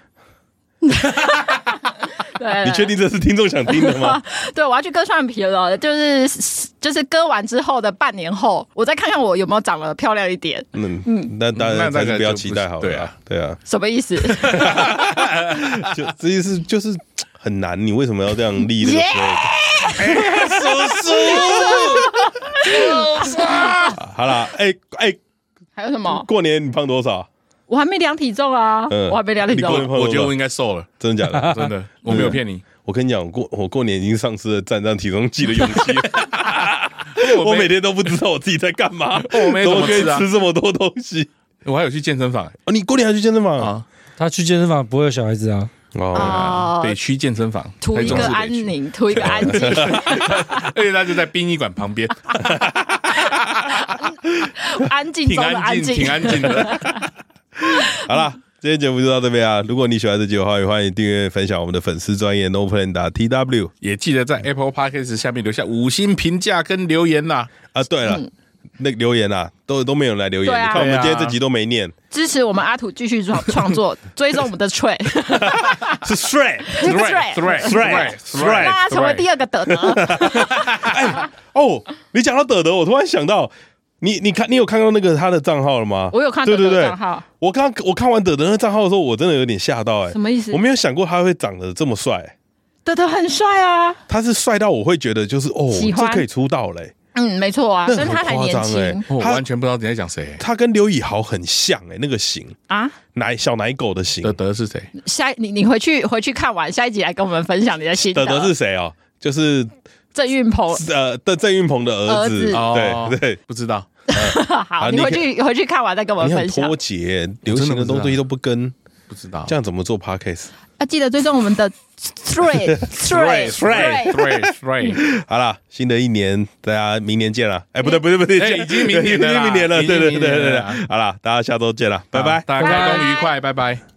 S3: 对，
S1: 你确定这是听众想听的吗？
S3: 对，我要去割双眼皮了，就是就是割完之后的半年后，我再看看我有没有长得漂亮一点。嗯
S1: 嗯，那当然还是不要期待好了。
S2: 对啊，
S1: 对啊。
S3: 什么意思？
S1: 就这意思就是很难，你为什么要这样立的？叔叔，好了，哎哎，
S3: 还有什么？
S1: 过年你胖多少？
S3: 我还没量体重啊，我还没量体重。
S2: 我觉得我应该瘦了，
S1: 真的假的？
S2: 真的，我没有骗你。
S1: 我跟你讲，我过我过年已经丧失了站上体重计的勇气。我每天都不知道我自己在干嘛，我没怎么可以吃这么多东西。
S2: 我还有去健身房。
S1: 哦，你过年还去健身房啊？
S4: 他去健身房不会有小孩子啊。
S2: 哦，北区健身房，
S3: 图一个安宁，图一个安静。
S2: 而且他就在殡仪馆旁边，
S3: 安静，挺安静，
S2: 挺安静的。
S1: 好了，今天节目就到这边啊！如果你喜欢这集的话，也欢迎订阅、分享我们的粉丝专业 NoPlan.tw，
S2: 也记得在 Apple Podcast 下面留下五星评价跟留言呐！啊，
S1: 对了，那留言啊，都都没有人来留言，你看我们今天这集都没念，
S3: 支持我们阿土继续创 创作，追踪我们的 Thread，
S1: 是 Thread，Thread，Thread，Thread，让
S3: 他成为第二个德德。
S1: 哎，哦，你讲到德德，我突然想到。你你看，你有看到那个他的账号了吗？
S3: 我有看，对对对，账号。
S1: 我刚我看完德德那账号的时候，我真的有点吓到，哎，
S3: 什么意思？
S1: 我没有想过他会长得这么帅。
S3: 德德很帅啊，
S1: 他是帅到我会觉得就是哦，这可以出道嘞。
S3: 嗯，没错啊，但他还年轻，
S2: 我完全不知道你在讲谁。
S1: 他跟刘以豪很像哎，那个型啊，奶小奶狗的型。
S2: 德德是谁？
S3: 下你你回去回去看完下一集来跟我们分享你的心得。
S1: 德德是谁哦？就是
S3: 郑运鹏
S1: 呃的郑运鹏的儿子，对对，
S2: 不知道。
S3: 好，你回去回去看完再跟我们分享。
S1: 脱节，流行的东西都不跟，
S2: 不知道
S1: 这样怎么做 Podcast？
S3: 要记得追踪我们的 three three Thread
S2: Thread Thread。
S1: 好了，新的一年大家明年见了。哎，不对不对不对，
S2: 已经明年了，
S1: 已经明年了，对对对对对。好了，大家下周见了，拜拜，
S2: 大家开工愉快，拜拜。